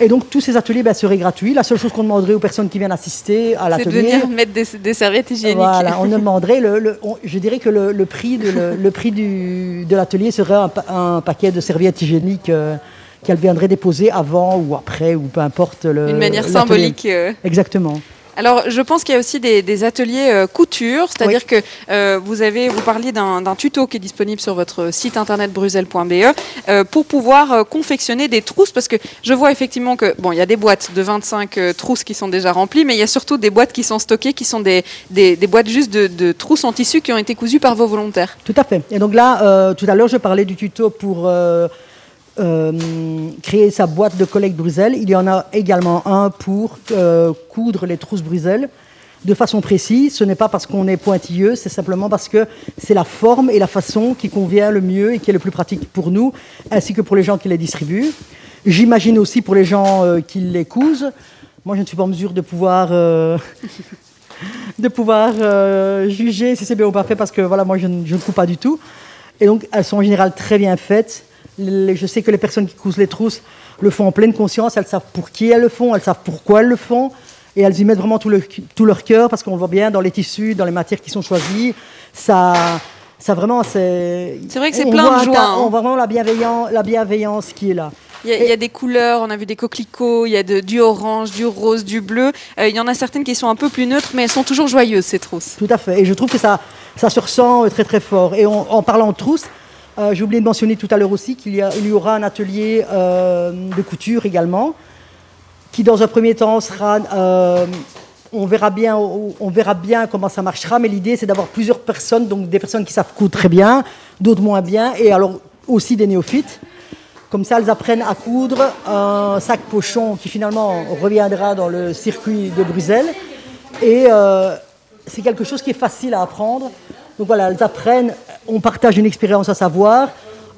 Speaker 2: Et donc, tous ces ateliers ben, seraient gratuits. La seule chose qu'on demanderait aux personnes qui viennent assister à
Speaker 1: C'est de
Speaker 2: l'atelier,
Speaker 1: venir mettre des, des serviettes hygiéniques.
Speaker 2: voilà, on demanderait, le, le- on- je dirais que le, le prix, de, le, le prix du, de l'atelier serait un, pa- un paquet de serviettes hygiéniques euh, qu'elle viendrait déposer avant ou après, ou peu importe. Le,
Speaker 1: D'une manière
Speaker 2: l'atelier.
Speaker 1: symbolique. euh.
Speaker 2: Exactement.
Speaker 1: Alors, je pense qu'il y a aussi des, des ateliers euh, couture, c'est-à-dire que euh, vous avez, vous parliez d'un tuto qui est disponible sur votre site internet bruxelles.be euh, pour pouvoir confectionner des trousses, parce que je vois effectivement que bon, il y a des boîtes de 25 euh, trousses qui sont déjà remplies, mais il y a surtout des boîtes qui sont stockées, qui sont des, des, des boîtes juste de, de trousses en tissu qui ont été cousues par vos volontaires.
Speaker 2: Tout à fait. Et donc là, tout à l'heure, je parlais du tuto pour euh, créer sa boîte de collecte Bruxelles. Il y en a également un pour euh, coudre les trousses Bruxelles de façon précise. Ce n'est pas parce qu'on est pointilleux, c'est simplement parce que c'est la forme et la façon qui convient le mieux et qui est le plus pratique pour nous, ainsi que pour les gens qui les distribuent. J'imagine aussi pour les gens euh, qui les cousent. Moi, je ne suis pas en mesure de pouvoir de pouvoir juger si c'est bien ou pas fait parce que voilà, moi je, ne coupe pas du tout. Et donc elles sont en général très bien faites. Je sais que les personnes qui cousent les trousses le font en pleine conscience, elles savent pour qui elles le font, elles savent pourquoi elles le font. Et elles y mettent vraiment tout, tout leur cœur parce qu'on voit bien dans les tissus, dans les matières qui sont choisies. Ça, ça vraiment, c'est.
Speaker 1: C'est vrai que c'est plein de joie. Hein.
Speaker 2: On voit vraiment la bienveillance, la bienveillance qui est là.
Speaker 1: Il y, a, des couleurs, on a vu des coquelicots, il y a du orange, du rose, du bleu. Euh, il y en a certaines qui sont un peu plus neutres, mais elles sont toujours joyeuses, ces trousses.
Speaker 2: Tout à fait. Et je trouve que ça, ça se ressent très très fort. Et en parlant de trousses, euh, j'ai oublié de mentionner tout à l'heure aussi qu'il y, aura un atelier euh, de couture également, qui dans un premier temps sera on verra bien, on verra bien comment ça marchera, mais l'idée c'est d'avoir plusieurs personnes, donc des personnes qui savent coudre très bien, d'autres moins bien, et alors aussi des néophytes. Comme ça, elles apprennent à coudre un sac pochon qui finalement reviendra dans le circuit de Bruxelles. Et euh, c'est quelque chose qui est facile à apprendre. Donc voilà, elles apprennent, on partage une expérience à savoir,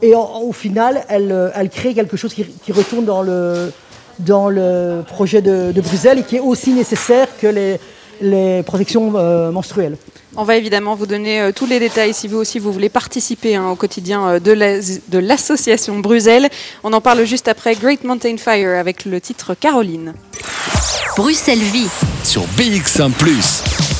Speaker 2: et au final, elles, créent quelque chose qui, retourne dans le, dans le projet de, Bruxelles et qui est aussi nécessaire que les, les protections euh, menstruelles.
Speaker 1: On va évidemment vous donner euh, tous les détails si vous aussi vous voulez participer hein, au quotidien euh, de l'association Bruxelles. On en parle juste après Great Mountain Fire avec le titre Caroline.
Speaker 5: Bruxelles Vie
Speaker 3: sur BX1 ⁇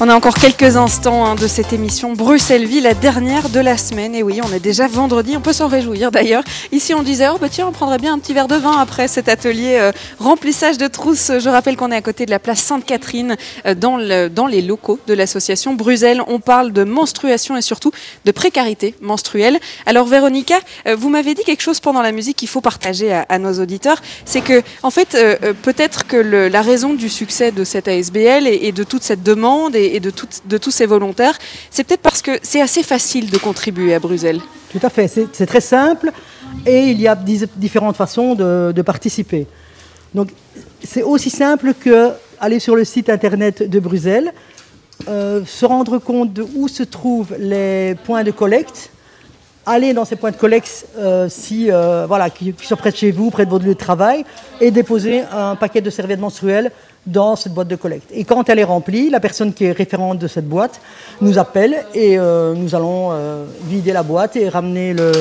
Speaker 1: on a encore quelques instants hein, de cette émission Bruxelles-Vie, la dernière de la semaine. Et oui, on est déjà vendredi, on peut s'en réjouir d'ailleurs. Ici, on disait, oh bah tiens, on prendrait bien un petit verre de vin après cet atelier euh, remplissage de trousses. Je rappelle qu'on est à côté de la place Sainte-Catherine, euh, dans, dans les locaux de l'association Bruxelles. On parle de menstruation et surtout de précarité menstruelle. Alors, Véronica, euh, vous m'avez dit quelque chose pendant la musique qu'il faut partager à, nos auditeurs. C'est que, en fait, peut-être que la raison du succès de cette ASBL et, de toute cette demande et et de, tous ces volontaires, c'est peut-être parce que c'est assez facile de contribuer à Bruxelles.
Speaker 2: Tout à fait, c'est très simple et il y a différentes façons de, participer. Donc c'est aussi simple que aller sur le site internet de Bruxelles, euh, se rendre compte de où se trouvent les points de collecte, aller dans ces points de collecte euh, si, euh, voilà, qui, qui, sont près de chez vous, près de votre lieu de travail, et déposer un paquet de serviettes menstruelles dans cette boîte de collecte. Et quand elle est remplie, la personne qui est référente de cette boîte nous appelle et euh, nous allons euh, vider la boîte et ramener le,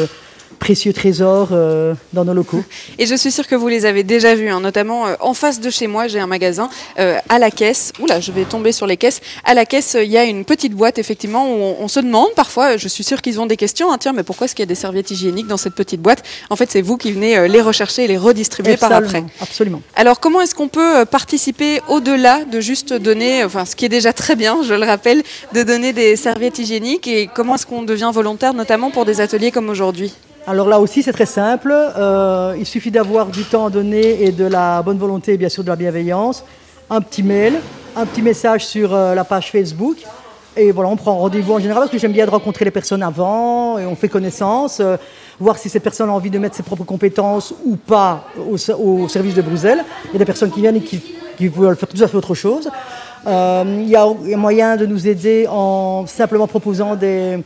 Speaker 2: précieux trésors euh, dans nos locaux.
Speaker 1: Et je suis sûre que vous les avez déjà vus, hein, notamment euh, en face de chez moi, j'ai un magasin euh, à la caisse. Oula, je vais tomber sur les caisses. À la caisse, il y a une petite boîte, effectivement, où on, se demande parfois, je suis sûre qu'ils ont des questions, hein, tiens, mais pourquoi est-ce qu'il y a des serviettes hygiéniques dans cette petite boîte? En fait, c'est vous qui venez les rechercher et les redistribuer par après.
Speaker 2: Absolument.
Speaker 1: Alors, comment est-ce qu'on peut participer au-delà de juste donner, enfin, ce qui est déjà très bien, je le rappelle, de donner des serviettes hygiéniques et comment est-ce qu'on devient volontaire, notamment pour des ateliers comme aujourd'hui?
Speaker 2: Alors là aussi, c'est très simple. Euh, il suffit d'avoir du temps donné et de la bonne volonté et bien sûr de la bienveillance. Un petit mail, un petit message sur euh, la page Facebook. Et voilà, on prend rendez-vous en général parce que j'aime bien de rencontrer les personnes avant et on fait connaissance, euh, voir si cette personne a envie de mettre ses propres compétences ou pas au, service de Bruxelles. Il y a des personnes qui viennent et qui, veulent faire tout à fait autre chose. il y a moyen de nous aider en simplement proposant des,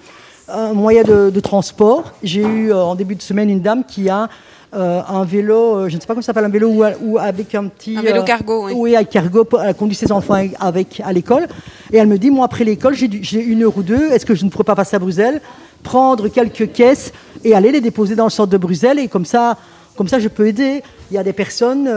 Speaker 2: un moyen de, transport. J'ai eu euh, en début de semaine une dame qui a euh, un vélo, euh, je ne sais pas comment ça s'appelle, un vélo ou, avec un petit...
Speaker 1: Un vélo cargo, oui.
Speaker 2: Oui, avec cargo, elle conduit ses enfants avec, à l'école. Et elle me dit, moi, après l'école, j'ai une heure ou deux, est-ce que je ne pourrais pas passer à Bruxelles, prendre quelques caisses et aller les déposer dans le centre de Bruxelles Et comme ça, comme ça je peux aider. Il y a des personnes,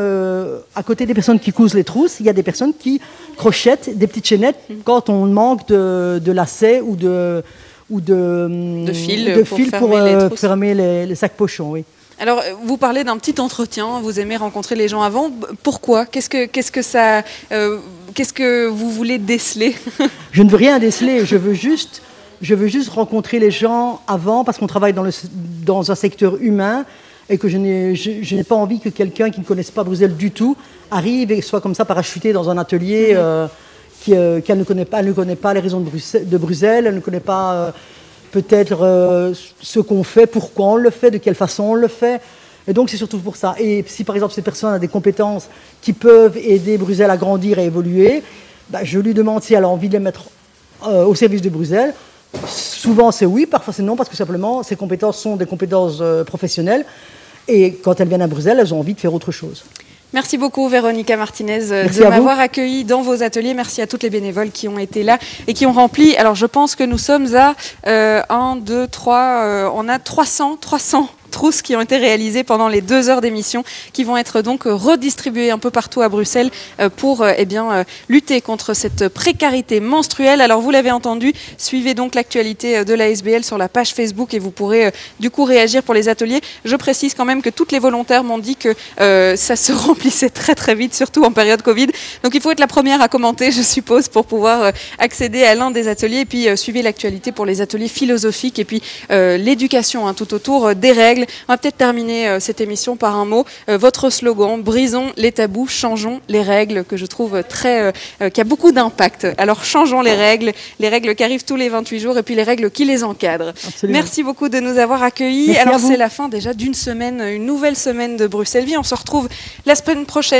Speaker 2: à côté des personnes qui cousent les trousses, il y a des personnes qui crochettent des petites chaînettes quand on manque de, de lacets ou de ou de,
Speaker 1: de fil,
Speaker 2: pour, fermer, euh, les, sacs pochons. Oui.
Speaker 1: Alors, vous parlez d'un petit entretien, vous aimez rencontrer les gens avant. Pourquoi? Qu'est-ce que, qu'est-ce que ça, euh, qu'est-ce que vous voulez déceler?
Speaker 2: Je ne veux rien déceler. Je veux juste, je veux juste rencontrer les gens avant parce qu'on travaille dans, le, dans un secteur humain et que je n'ai, je, n'ai pas envie que quelqu'un qui ne connaisse pas Bruxelles du tout arrive et soit comme ça parachuté dans un atelier. Mhm. Euh, euh, qu'elle ne connaît pas. Ne connaît pas les raisons de Bruxelles, elle ne connaît pas euh, peut-être euh, ce qu'on fait, pourquoi on le fait, de quelle façon on le fait. Et donc c'est surtout pour ça. Et si par exemple cette personne a des compétences qui peuvent aider Bruxelles à grandir et évoluer, bah, je lui demande si elle a envie de les mettre au service de Bruxelles. Souvent c'est oui, parfois c'est non, parce que simplement ces compétences sont des compétences professionnelles. Et quand elles viennent à Bruxelles, elles ont envie de faire autre chose.
Speaker 1: Merci beaucoup Véronica Martinez euh,
Speaker 2: Merci
Speaker 1: de m'avoir accueilli dans vos ateliers. Merci à toutes les bénévoles qui ont été là et qui ont rempli. Alors je pense que nous sommes à euh, 1, 2, 3, on a 300, 300 trousses qui ont été réalisées pendant les deux heures d'émission, qui vont être donc redistribuées un peu partout à Bruxelles euh, pour euh, eh bien, euh, lutter contre cette précarité menstruelle. Alors vous l'avez entendu, suivez donc l'actualité de la SBL sur la page Facebook et vous pourrez du coup réagir pour les ateliers. Je précise quand même que toutes les volontaires m'ont dit que ça se remplissait très très vite, surtout en période Covid. Donc il faut être la première à commenter, je suppose, pour pouvoir accéder à l'un des ateliers. Et puis suivez l'actualité pour les ateliers philosophiques et puis l'éducation hein, tout autour des règles. On va peut-être terminer euh, cette émission par un mot. Euh, votre slogan, brisons les tabous, changeons les règles, que je trouve très, euh, qui a beaucoup d'impact. Alors changeons les règles, les règles qui arrivent tous les 28 jours et puis les règles qui les encadrent.
Speaker 2: Absolument.
Speaker 1: Merci beaucoup de nous avoir accueillis.
Speaker 2: Merci
Speaker 1: Alors c'est la fin déjà d'une semaine, une nouvelle semaine de Bruxelles Vie. On se retrouve la semaine prochaine.